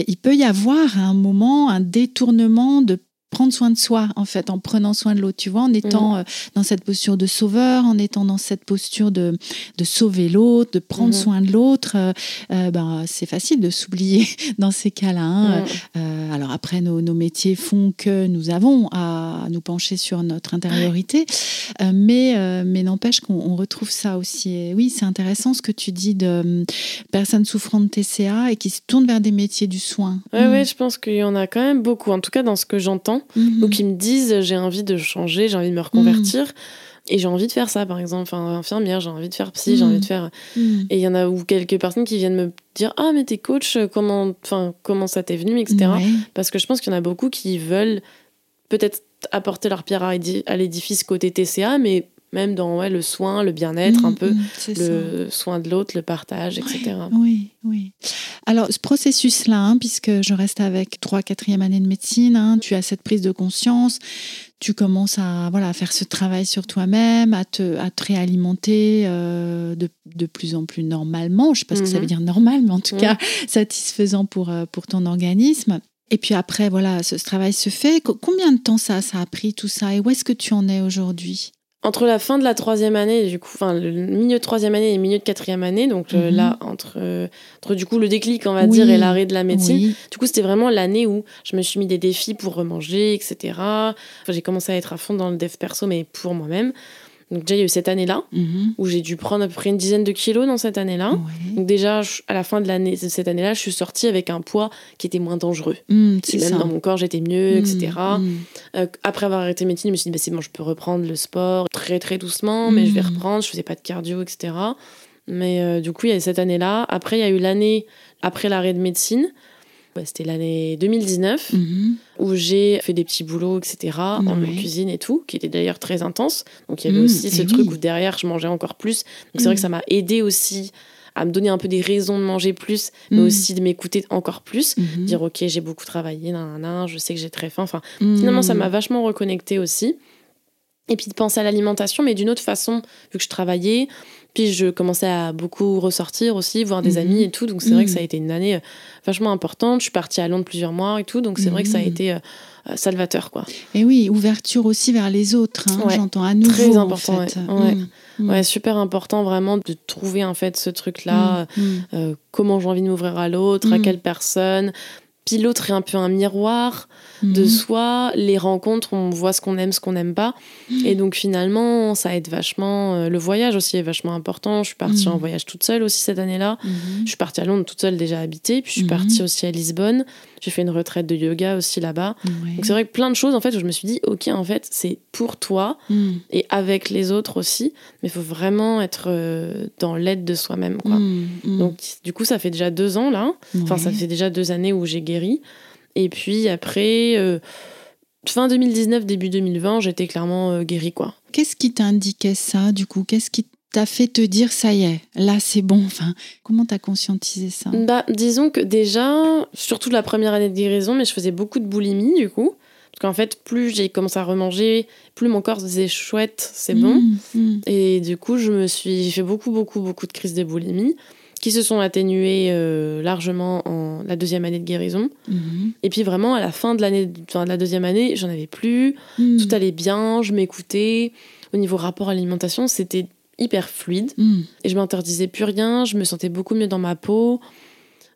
Speaker 1: Il peut y avoir à un moment un détournement de prendre soin de soi, en fait, en prenant soin de l'autre, tu vois, en étant euh, dans cette posture de sauveur, en étant dans cette posture de, de sauver l'autre, de prendre
Speaker 2: Mhm.
Speaker 1: soin de l'autre, euh, euh, ben, c'est facile de s'oublier <laughs> dans ces cas-là. hein.
Speaker 2: Mm.
Speaker 1: Euh, alors après, nos, nos métiers font que nous avons à nous pencher sur notre intériorité, Euh, mais, mais n'empêche qu'on on retrouve ça aussi. Et oui, c'est intéressant ce que tu dis de personnes souffrant de TCA et qui se tournent vers des métiers du soin.
Speaker 2: Ouais,
Speaker 1: Mm.
Speaker 2: ouais, je pense qu'il y en a quand même beaucoup, en tout cas dans ce que j'entends,
Speaker 1: Mhm.
Speaker 2: ou qui me disent j'ai envie de changer, j'ai envie de me reconvertir, et j'ai envie de faire ça, par exemple, enfin, infirmière, j'ai envie de faire psy, j'ai envie de faire.
Speaker 1: Mm.
Speaker 2: Et il y en a ou quelques personnes qui viennent me dire ah mais t'es coach, comment, enfin, comment ça t'est venu, etc.
Speaker 1: Ouais.
Speaker 2: Parce que je pense qu'il y en a beaucoup qui veulent peut-être apporter leur pierre à l'édifice côté TCA, mais même dans ouais, le soin, le bien-être, un
Speaker 1: Mm,
Speaker 2: peu,
Speaker 1: mm, ça.
Speaker 2: le soin de l'autre, le partage, etc.
Speaker 1: Oui, oui. Alors, ce processus-là, hein, puisque je reste avec 3 4e année de médecine, hein, tu as cette prise de conscience, tu commences à, voilà, à faire ce travail sur toi-même, à te, à te réalimenter euh, de, de plus en plus normalement. Je ne sais pas ce que ça
Speaker 2: Mhm.
Speaker 1: veut dire normal, mais en tout cas satisfaisant pour, euh, pour ton organisme. Et puis après, voilà, ce, ce travail se fait. Co- Combien de temps ça, ça a pris tout ça? Et où est-ce que tu en es aujourd'hui?
Speaker 2: Entre la fin de la troisième année, du coup, enfin le milieu de troisième année et le milieu de quatrième année, donc euh,
Speaker 1: Mhm.
Speaker 2: là entre, euh, entre du coup le déclic, on va
Speaker 1: Oui.
Speaker 2: dire, et l'arrêt de la médecine.
Speaker 1: Oui.
Speaker 2: Du coup, c'était vraiment l'année où je me suis mis des défis pour remanger, etc. Enfin, j'ai commencé à être à fond dans le dev perso, mais pour moi-même. Donc déjà, il y a eu cette année-là
Speaker 1: Mhm.
Speaker 2: où j'ai dû prendre à peu près une dizaine de kilos dans cette année-là.
Speaker 1: Ouais.
Speaker 2: Donc déjà, à la fin de l'année, de cette année-là, je suis sortie avec un poids qui était moins dangereux.
Speaker 1: Mm,
Speaker 2: Et
Speaker 1: c'est
Speaker 2: même
Speaker 1: ça.
Speaker 2: dans mon corps, j'étais mieux,
Speaker 1: Mm,
Speaker 2: etc.
Speaker 1: mm.
Speaker 2: Euh, après avoir arrêté médecine, je me suis dit, bah, c'est bon, je peux reprendre le sport très très doucement, mais je vais reprendre. Je faisais pas de cardio, etc. Mais euh, du coup, il y a eu cette année-là. Après, il y a eu l'année après l'arrêt de médecine. C'était l'année 2019
Speaker 1: Mhm.
Speaker 2: où j'ai fait des petits boulots, etc. en
Speaker 1: Ouais.
Speaker 2: cuisine et tout, qui était d'ailleurs très intense. Donc il y avait
Speaker 1: Mhm,
Speaker 2: aussi ce truc où derrière, je mangeais encore plus. Donc c'est vrai
Speaker 1: Mhm.
Speaker 2: que ça m'a aidé aussi à me donner un peu des raisons de manger plus, mais
Speaker 1: Mm.
Speaker 2: aussi de m'écouter encore plus. Dire, ok, j'ai beaucoup travaillé, nan, nan, je sais que j'ai très faim. Enfin, finalement, ça m'a vachement reconnecté aussi. Et puis de penser à l'alimentation, mais d'une autre façon, vu que je travaillais. Puis je commençais à beaucoup ressortir aussi, voir des
Speaker 1: Mhm.
Speaker 2: amis et tout. Donc c'est vrai que
Speaker 1: Mhm.
Speaker 2: ça a été une année euh, vachement importante. Je suis partie à Londres plusieurs mois et tout. Donc c'est vrai que ça a
Speaker 1: Mhm.
Speaker 2: été euh, euh, salvateur, quoi.
Speaker 1: Et oui, ouverture aussi vers les autres. hein,
Speaker 2: Ouais,
Speaker 1: J'entends à nouveau.
Speaker 2: très
Speaker 1: en
Speaker 2: important,
Speaker 1: fait.
Speaker 2: ouais. Ouais.
Speaker 1: Mm. Mm.
Speaker 2: Ouais, super important vraiment de trouver en fait ce truc-là.
Speaker 1: Mm.
Speaker 2: Euh, comment j'ai envie de m'ouvrir à l'autre, à
Speaker 1: Mhm.
Speaker 2: quelle personne. Puis l'autre est un peu un miroir de
Speaker 1: Mhm.
Speaker 2: soi. Les rencontres, on voit ce qu'on aime, ce qu'on n'aime pas.
Speaker 1: Mhm.
Speaker 2: Et donc finalement, ça aide vachement. Euh, Le voyage aussi est vachement important. Je suis partie
Speaker 1: Mhm.
Speaker 2: en voyage toute seule aussi cette année-là.
Speaker 1: Mhm.
Speaker 2: Je suis partie à Londres toute seule déjà habitée. Puis je suis
Speaker 1: Mhm.
Speaker 2: partie aussi à Lisbonne. J'ai fait une retraite de yoga aussi là-bas.
Speaker 1: Ouais.
Speaker 2: Donc c'est vrai que plein de choses en fait où je me suis dit, ok, en fait, c'est pour toi et avec les autres aussi. Mais il faut vraiment être euh, dans l'aide de soi-même. quoi. Donc du coup, ça fait déjà deux ans là. Enfin, ça fait déjà deux années où j'ai guéri. Et puis après, euh, fin 2019, début 2020, j'étais clairement euh, guérie, quoi.
Speaker 1: Qu'est-ce qui t'indiquait ça, du coup? Qu'est-ce qui t'a fait te dire, ça y est, là, c'est bon? Enfin, Comment t'as conscientisé ça?
Speaker 2: Bah, disons que déjà, surtout la première année de guérison, mais je faisais beaucoup de boulimie, du coup. Parce qu'en fait, plus j'ai commencé à remanger, plus mon corps se disait chouette, c'est bon.
Speaker 1: Mm. Mm.
Speaker 2: Et du coup, je me suis, j'ai fait beaucoup, beaucoup, beaucoup de crises de boulimie qui se sont atténuées euh, largement en la deuxième année de guérison.
Speaker 1: Mhm.
Speaker 2: Et puis vraiment, à la fin de l'année, enfin, de la deuxième année, j'en avais plus.
Speaker 1: Mm.
Speaker 2: Tout allait bien, je m'écoutais. Au niveau rapport à l'alimentation, c'était hyper fluide.
Speaker 1: Mm.
Speaker 2: Et je m'interdisais plus rien, je me sentais beaucoup mieux dans ma peau.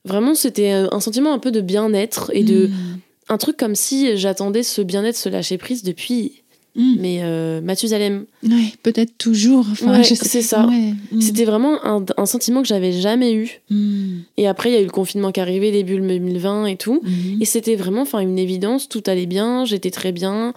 Speaker 2: Vraiment, c'était euh, un sentiment un peu de bien-être et de. Un truc comme si j'attendais ce bien-être, ce lâcher-prise depuis.
Speaker 1: Mm.
Speaker 2: Mais euh, Mathusalem.
Speaker 1: Ouais, peut-être toujours. Enfin,
Speaker 2: Ouais, c'est ça.
Speaker 1: Ouais. Mm.
Speaker 2: C'était vraiment un, un sentiment que j'avais jamais eu.
Speaker 1: Mm.
Speaker 2: Et après, il y a eu le confinement qui est arrivé, début 2020 et tout. Et c'était vraiment enfin, une évidence, tout allait bien, j'étais très bien.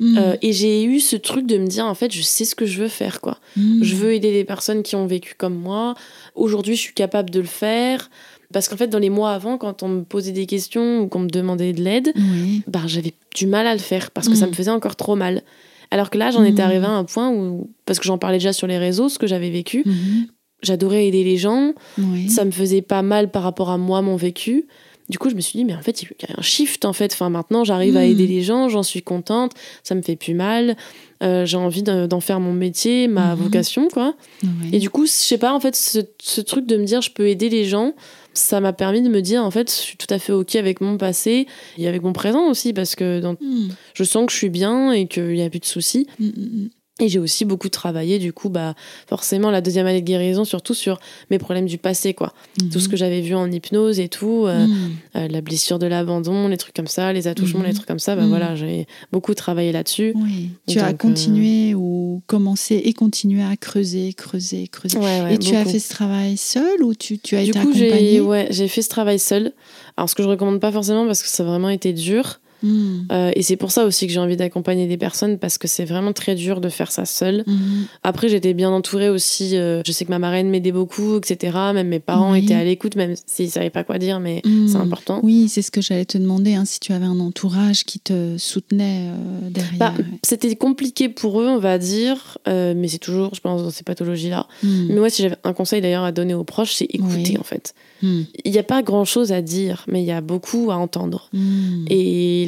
Speaker 2: Euh, et j'ai eu ce truc de me dire, en fait, je sais ce que je veux faire, quoi. Je veux aider les personnes qui ont vécu comme moi. Aujourd'hui, je suis capable de le faire. Parce qu'en fait, dans les mois avant, quand on me posait des questions ou qu'on me demandait de l'aide,
Speaker 1: Oui.
Speaker 2: bah, j'avais du mal à le faire parce que ça
Speaker 1: Mm.
Speaker 2: me faisait encore trop mal. Alors que là, j'en étais
Speaker 1: Mm.
Speaker 2: arrivée à un point où, parce que j'en parlais déjà sur les réseaux, ce que j'avais vécu,
Speaker 1: Mhm.
Speaker 2: j'adorais aider les gens,
Speaker 1: Oui.
Speaker 2: ça me faisait pas mal par rapport à moi, mon vécu. Du coup, je me suis dit, mais en fait, il y a un shift, en fait. Enfin, maintenant, j'arrive à
Speaker 1: Mm.
Speaker 2: aider les gens, j'en suis contente, ça me fait plus mal. Euh, j'ai envie de- d'en faire mon métier, ma
Speaker 1: Mhm.
Speaker 2: vocation, quoi.
Speaker 1: Oui.
Speaker 2: Et du coup, je sais pas, en fait, ce, ce truc de me dire je peux aider les gens, ça m'a permis de me dire en fait, je suis tout à fait OK avec mon passé et avec mon présent aussi, parce que dans-
Speaker 1: Mm.
Speaker 2: je sens que je suis bien et qu'il n'y a plus de soucis.
Speaker 1: Mm, mm,
Speaker 2: Et j'ai aussi beaucoup travaillé, du coup, bah, forcément, la deuxième année de guérison, surtout sur mes problèmes du passé, quoi. Tout ce que j'avais vu en hypnose et tout, euh,
Speaker 1: Mm.
Speaker 2: euh, la blessure de l'abandon, les trucs comme ça, les attouchements,
Speaker 1: Mhm.
Speaker 2: les trucs comme ça, bah
Speaker 1: Mhm.
Speaker 2: voilà, j'ai beaucoup travaillé là-dessus.
Speaker 1: Oui. Tu as continué ou commencé et continué à creuser, creuser, creuser.
Speaker 2: Ouais, ouais,
Speaker 1: et tu as fait ce travail seul ou tu, tu as
Speaker 2: Du
Speaker 1: été
Speaker 2: coup,
Speaker 1: accompagnée?
Speaker 2: j'ai ouais, j'ai fait ce travail seul. Alors, ce que je recommande pas forcément parce que ça a vraiment été dur.
Speaker 1: Mm.
Speaker 2: Euh, et c'est pour ça aussi que j'ai envie d'accompagner des personnes parce que c'est vraiment très dur de faire ça seul.
Speaker 1: Mhm.
Speaker 2: Après, j'étais bien entourée aussi. euh, je sais que ma marraine m'aidait beaucoup, etc. Même mes parents
Speaker 1: Oui.
Speaker 2: étaient à l'écoute, même s'ils savaient pas quoi dire, mais
Speaker 1: Mm.
Speaker 2: c'est important.
Speaker 1: Oui, c'est ce que j'allais te demander, hein, si tu avais un entourage qui te soutenait euh, derrière.
Speaker 2: Bah, c'était compliqué pour eux, on va dire, mais c'est toujours, je pense, dans ces pathologies-là.
Speaker 1: Mm.
Speaker 2: Mais moi, si j'avais un conseil d'ailleurs à donner aux proches, c'est écouter
Speaker 1: Oui.
Speaker 2: en fait.
Speaker 1: Mm.
Speaker 2: Il n'y a pas grand-chose à dire, mais il y a beaucoup à entendre.
Speaker 1: Mm.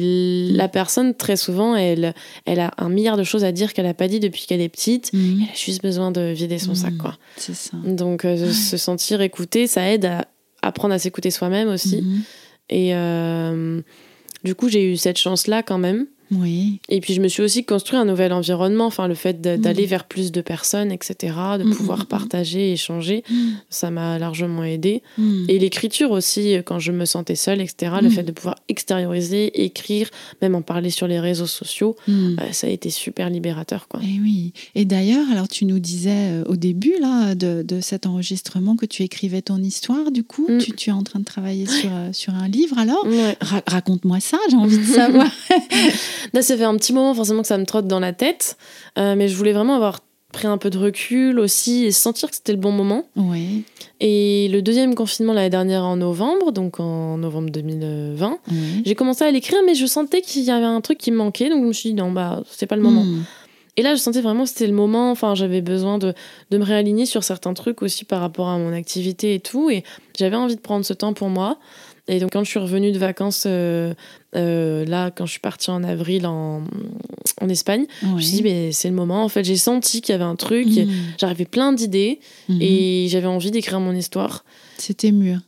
Speaker 2: La personne, très souvent, elle, elle a un milliard de choses à dire qu'elle n'a pas dit depuis qu'elle est petite.
Speaker 1: Mm.
Speaker 2: Elle a juste besoin de vider son sac,
Speaker 1: Mm.
Speaker 2: quoi.
Speaker 1: C'est ça.
Speaker 2: Donc, euh, se sentir écouté, ça aide à apprendre à s'écouter soi-même aussi.
Speaker 1: Mhm.
Speaker 2: Et euh, du coup, j'ai eu cette chance-là quand même.
Speaker 1: Oui.
Speaker 2: Et puis, je me suis aussi construit un nouvel environnement. Enfin, le fait de-
Speaker 1: Mm.
Speaker 2: d'aller vers plus de personnes, etc., de
Speaker 1: Mm,
Speaker 2: pouvoir
Speaker 1: mm, mm.
Speaker 2: partager, échanger, ça m'a largement aidé. Et l'écriture aussi, euh, quand je me sentais seule, etc., le fait de pouvoir extérioriser, écrire, même en parler sur les réseaux sociaux, euh, ça a été super libérateur, quoi.
Speaker 1: Et oui. Et d'ailleurs, alors tu nous disais euh, au début là de, de cet enregistrement que tu écrivais ton histoire. Du coup, tu, tu es en train de travailler sur, sur un livre. Alors,
Speaker 2: Ouais.
Speaker 1: Ra- raconte-moi ça. J'ai envie de savoir. <laughs>
Speaker 2: Là, ça fait un petit moment forcément que ça me trotte dans la tête, euh, mais je voulais vraiment avoir pris un peu de recul aussi et sentir que c'était le bon moment.
Speaker 1: oui.
Speaker 2: Et le deuxième confinement l'année dernière en novembre, donc en novembre 2020,
Speaker 1: oui.
Speaker 2: j'ai commencé à l'écrire, mais je sentais qu'il y avait un truc qui me manquait, donc je me suis dit non, bah c'est pas le moment.
Speaker 1: Mm.
Speaker 2: Et là, je sentais vraiment que c'était le moment. Enfin, j'avais besoin de, de me réaligner sur certains trucs aussi par rapport à mon activité et tout. Et j'avais envie de prendre ce temps pour moi. Et donc, quand je suis revenue de vacances, euh, euh, là, quand je suis partie en avril en, en Espagne, je me suis dit, mais c'est le moment. En fait, j'ai senti qu'il y avait un truc.
Speaker 1: Mhm.
Speaker 2: J'avais plein d'idées
Speaker 1: Mhm.
Speaker 2: et j'avais envie d'écrire mon histoire.
Speaker 1: C'était mûr.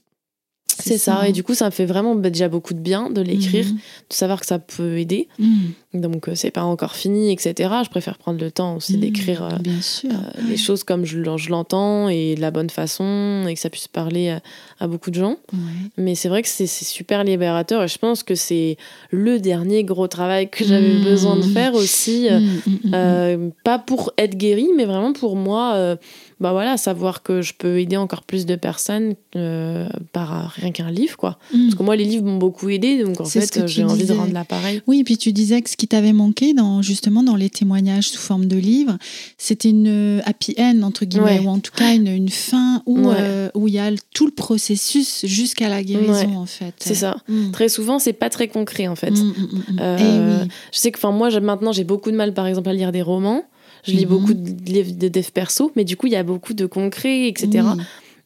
Speaker 2: C'est ça. Et du coup, ça me fait vraiment bah, déjà beaucoup de bien de l'écrire,
Speaker 1: Mhm.
Speaker 2: de savoir que ça peut aider.
Speaker 1: Mhm.
Speaker 2: Donc, euh, c'est pas encore fini, etc. Je préfère prendre le temps aussi
Speaker 1: Mhm.
Speaker 2: d'écrire euh,
Speaker 1: Bien sûr.
Speaker 2: euh, les choses comme je, je l'entends et de la bonne façon et que ça puisse parler à, à beaucoup de gens.
Speaker 1: Ouais.
Speaker 2: Mais c'est vrai que c'est super libérateur et je pense que c'est le dernier gros travail que j'avais
Speaker 1: Mhm.
Speaker 2: besoin de faire aussi. euh,
Speaker 1: Mhm, mhm, mhm.
Speaker 2: euh, pas pour être guérie, mais vraiment pour moi, euh, bah voilà, savoir que je peux aider encore plus de personnes euh, par euh, rien qu'un livre, quoi.
Speaker 1: Mhm.
Speaker 2: Parce que moi, les livres m'ont beaucoup aidé, donc en fait, euh, j'ai envie de rendre l'appareil.
Speaker 1: Oui, et puis tu disais que ce qui t'avait manqué dans justement dans les témoignages sous forme de livre, c'était une happy end entre guillemets,
Speaker 2: Ouais.
Speaker 1: ou en tout cas une, une fin où
Speaker 2: Ouais.
Speaker 1: euh, où il y a tout le processus jusqu'à la guérison
Speaker 2: Ouais.
Speaker 1: en fait.
Speaker 2: C'est ça.
Speaker 1: Mm.
Speaker 2: Très souvent, c'est pas très concret, en fait.
Speaker 1: Mm, mm, mm, mm.
Speaker 2: Euh,
Speaker 1: Eh oui.
Speaker 2: Je sais que enfin, moi, maintenant, j'ai beaucoup de mal, par exemple, à lire des romans. Je lis
Speaker 1: Mhm.
Speaker 2: beaucoup de livres de dev perso, mais du coup, il y a beaucoup de concret, etc.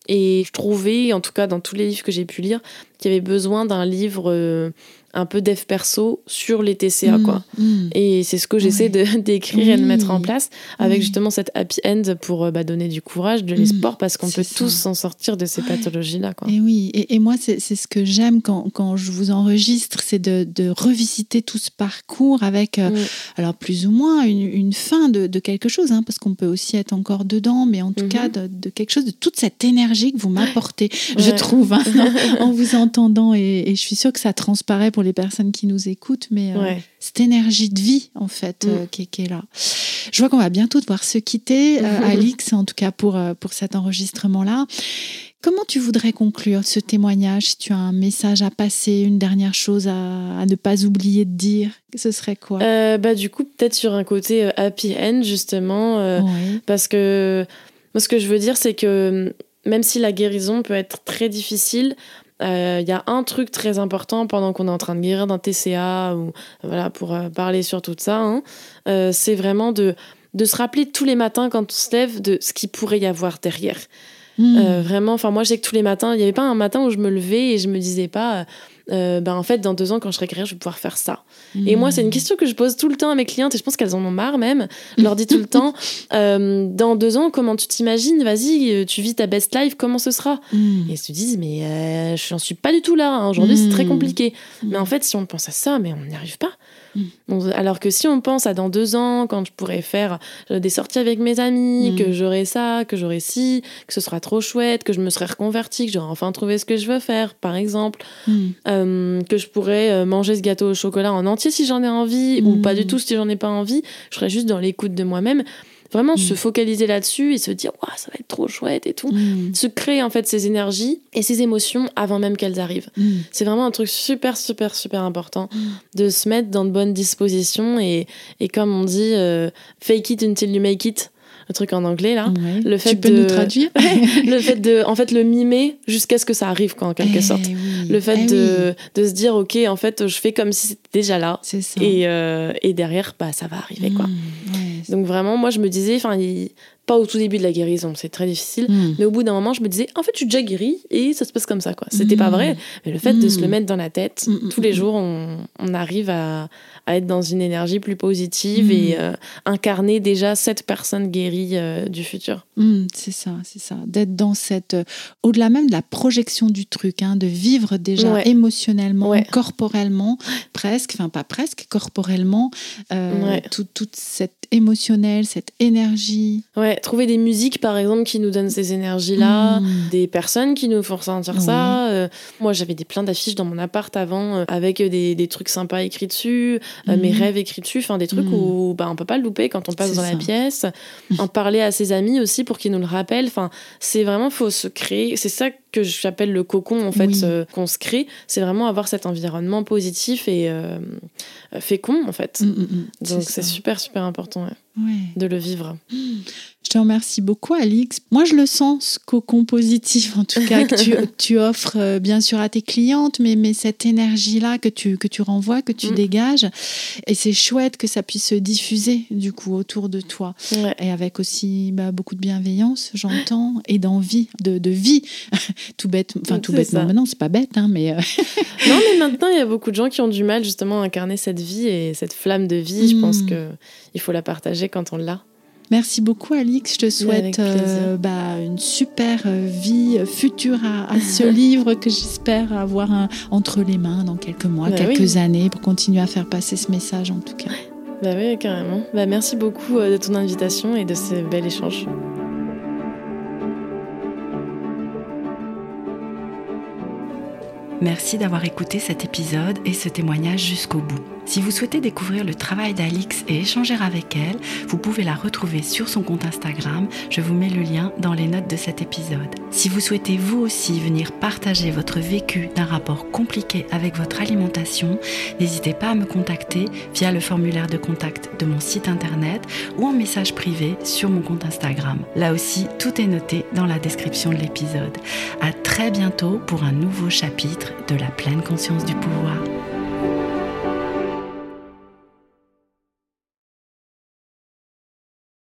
Speaker 2: Et je trouvais, en tout cas dans tous les livres que j'ai pu lire, qu'il y avait besoin d'un livre euh, un peu dev perso sur les TCA,
Speaker 1: Mm,
Speaker 2: quoi.
Speaker 1: mm.
Speaker 2: Et c'est ce que j'essaie de <laughs> d'écrire et de mettre en place avec
Speaker 1: Oui.
Speaker 2: justement cette happy end pour euh, bah, donner du courage, de l'espoir, parce qu'on peut
Speaker 1: ça.
Speaker 2: tous s'en sortir de ces
Speaker 1: Ouais.
Speaker 2: pathologies-là. quoi.
Speaker 1: Et oui, et, et moi, c'est ce que j'aime quand, quand je vous enregistre, c'est de, de revisiter tout ce parcours avec, euh,
Speaker 2: Mm.
Speaker 1: alors plus ou moins, une, une fin de, de quelque chose, hein, parce qu'on peut aussi être encore dedans, mais en tout
Speaker 2: Mhm.
Speaker 1: cas, de, de quelque chose, de toute cette énergie que vous m'apportez, je trouve, hein, <laughs> en vous entendant, et, et je suis sûre que ça transparaît pour les personnes qui nous écoutent, mais euh,
Speaker 2: Ouais.
Speaker 1: cette énergie de vie, en fait,
Speaker 2: Mm.
Speaker 1: euh, qui, est- qui est là. Je vois qu'on va bientôt devoir se quitter, euh, <laughs> Alix, en tout cas pour, pour cet enregistrement-là. Comment tu voudrais conclure ce témoignage? Si tu as un message à passer, une dernière chose à, à ne pas oublier de dire, ce serait quoi?
Speaker 2: Bah, du coup, peut-être sur un côté happy end, justement,
Speaker 1: Ouais.
Speaker 2: parce que moi, ce que je veux dire, c'est que même si la guérison peut être très difficile, euh, il y a un truc très important pendant qu'on est en train de guérir d'un TCA, ou voilà, pour euh, parler sur tout ça, hein, euh, c'est vraiment de, de se rappeler tous les matins quand on se lève de ce qu'il pourrait y avoir derrière.
Speaker 1: Mm.
Speaker 2: Euh, vraiment, enfin moi je sais que tous les matins, il n'y avait pas un matin où je me levais et je me disais pas, euh, ben en fait dans deux ans quand je serai je vais pouvoir faire ça. Et moi c'est une question que je pose tout le temps à mes clientes et je pense qu'elles en ont marre même. Je leur dis tout le temps, <laughs> euh, dans deux ans comment tu t'imagines, vas-y, tu vis ta best life, comment ce sera?
Speaker 1: Mm.
Speaker 2: Et elles se disent mais je n'en suis pas du tout là. hein. Aujourd'hui c'est très compliqué. Mais en fait si on pense à ça, mais on n'y arrive pas.
Speaker 1: Mm.
Speaker 2: Alors que si on pense à dans deux ans, quand je pourrais faire euh, des sorties avec mes amis,
Speaker 1: Mm.
Speaker 2: que j'aurai ça, que j'aurai ci, que ce sera trop chouette, que je me serai reconvertie, que j'aurai enfin trouvé ce que je veux faire, par exemple,
Speaker 1: Mm.
Speaker 2: euh, que je pourrais euh, manger ce gâteau au chocolat en entier si j'en ai envie, ou pas du tout si j'en ai pas envie, je serais juste dans l'écoute de moi-même. Vraiment
Speaker 1: Mm.
Speaker 2: se focaliser là-dessus et se dire, Ouah, ça va être trop chouette et tout.
Speaker 1: Mm.
Speaker 2: Se créer en fait ces énergies et ces émotions avant même qu'elles arrivent.
Speaker 1: Mm.
Speaker 2: C'est vraiment un truc super, super, super important de se mettre dans de bonnes dispositions et, et comme on dit, euh, fake it until you make it, le truc en anglais là.
Speaker 1: Ouais.
Speaker 2: Le fait
Speaker 1: tu peux
Speaker 2: de-
Speaker 1: nous traduire <laughs>
Speaker 2: le fait de, en fait, le mimer jusqu'à ce que ça arrive, quoi, en quelque
Speaker 1: Eh
Speaker 2: sorte.
Speaker 1: oui.
Speaker 2: Le fait
Speaker 1: Eh
Speaker 2: de,
Speaker 1: oui,
Speaker 2: de se dire, ok, en fait, je fais comme si c'était déjà là.
Speaker 1: C'est ça.
Speaker 2: Et, euh, et derrière, bah, ça va arriver, quoi.
Speaker 1: Mm. Ouais.
Speaker 2: Donc vraiment, moi, je me disais, enfin, il- pas au tout début de la guérison, c'est très difficile.
Speaker 1: Mm.
Speaker 2: Mais au bout d'un moment, je me disais, en fait, je suis déjà guérie et ça se passe comme ça, quoi. C'était pas
Speaker 1: Mm.
Speaker 2: vrai, mais le fait de se le
Speaker 1: Mm.
Speaker 2: mettre dans la tête, tous les jours, on, on arrive à, à être dans une énergie plus positive et euh, incarner déjà cette personne guérie euh, du futur.
Speaker 1: C'est ça, c'est ça. D'être dans cette. euh, Au-delà même de la projection du truc, hein, de vivre déjà
Speaker 2: Ouais.
Speaker 1: émotionnellement,
Speaker 2: Ouais.
Speaker 1: corporellement, presque, enfin pas presque, corporellement, euh,
Speaker 2: Ouais.
Speaker 1: tout- toute cette émotionnelle, cette énergie.
Speaker 2: Ouais, trouver des musiques, par exemple, qui nous donnent ces énergies-là,
Speaker 1: Mm.
Speaker 2: des personnes qui nous font ressentir ça. Euh, moi, j'avais des plein d'affiches dans mon appart avant, euh, avec des, des trucs sympas écrits dessus, euh, mes
Speaker 1: Mhm.
Speaker 2: rêves écrits dessus, enfin des trucs
Speaker 1: Mhm.
Speaker 2: où bah, on peut pas le louper quand on passe dans
Speaker 1: ça.
Speaker 2: la pièce. <laughs> en parler à ses amis aussi pour qu'ils nous le rappellent. Enfin, c'est vraiment, faut se créer. C'est ça que j'appelle le cocon, en fait,
Speaker 1: Oui.
Speaker 2: euh, qu'on se crée. C'est vraiment avoir cet environnement positif et euh, fécond, en fait.
Speaker 1: Mm, mm, mm.
Speaker 2: Donc c'est super, super important ouais,
Speaker 1: Ouais.
Speaker 2: de le vivre. <gasps>
Speaker 1: Je te remercie beaucoup, Alix. Moi, je le sens, ce cocon positif, en tout cas, que tu, <laughs> tu offres euh, bien sûr à tes clientes, mais, mais cette énergie-là que tu, que tu renvoies, que tu dégages. Et c'est chouette que ça puisse se diffuser, du coup, autour de toi.
Speaker 2: Ouais.
Speaker 1: Et avec aussi bah, beaucoup de bienveillance, j'entends, et d'envie, de, de vie. Tout bête, enfin, tout bêtement, non, c'est pas bête, hein, mais. euh, <laughs> <laughs>
Speaker 2: Non, mais maintenant, il y a beaucoup de gens qui ont du mal justement à incarner cette vie et cette flamme de vie. Je pense que il faut la partager quand on l'a.
Speaker 1: Merci beaucoup, Alix. Je te souhaite euh, bah, une super euh, vie future à, à ce <laughs> livre que j'espère avoir un- entre les mains dans quelques mois,
Speaker 2: Bah
Speaker 1: quelques
Speaker 2: oui.
Speaker 1: années, pour continuer à faire passer ce message en tout cas.
Speaker 2: Bah oui, carrément. Bah merci beaucoup de ton invitation et de ce bel échange.
Speaker 3: Merci d'avoir écouté cet épisode et ce témoignage jusqu'au bout. Si vous souhaitez découvrir le travail d'Alix et échanger avec elle, vous pouvez la retrouver sur son compte Instagram. Je vous mets le lien dans les notes de cet épisode. Si vous souhaitez vous aussi venir partager votre vécu d'un rapport compliqué avec votre alimentation, n'hésitez pas à me contacter via le formulaire de contact de mon site internet ou en message privé sur mon compte Instagram. Là aussi, tout est noté dans la description de l'épisode. À très bientôt pour un nouveau chapitre de la pleine conscience du pouvoir.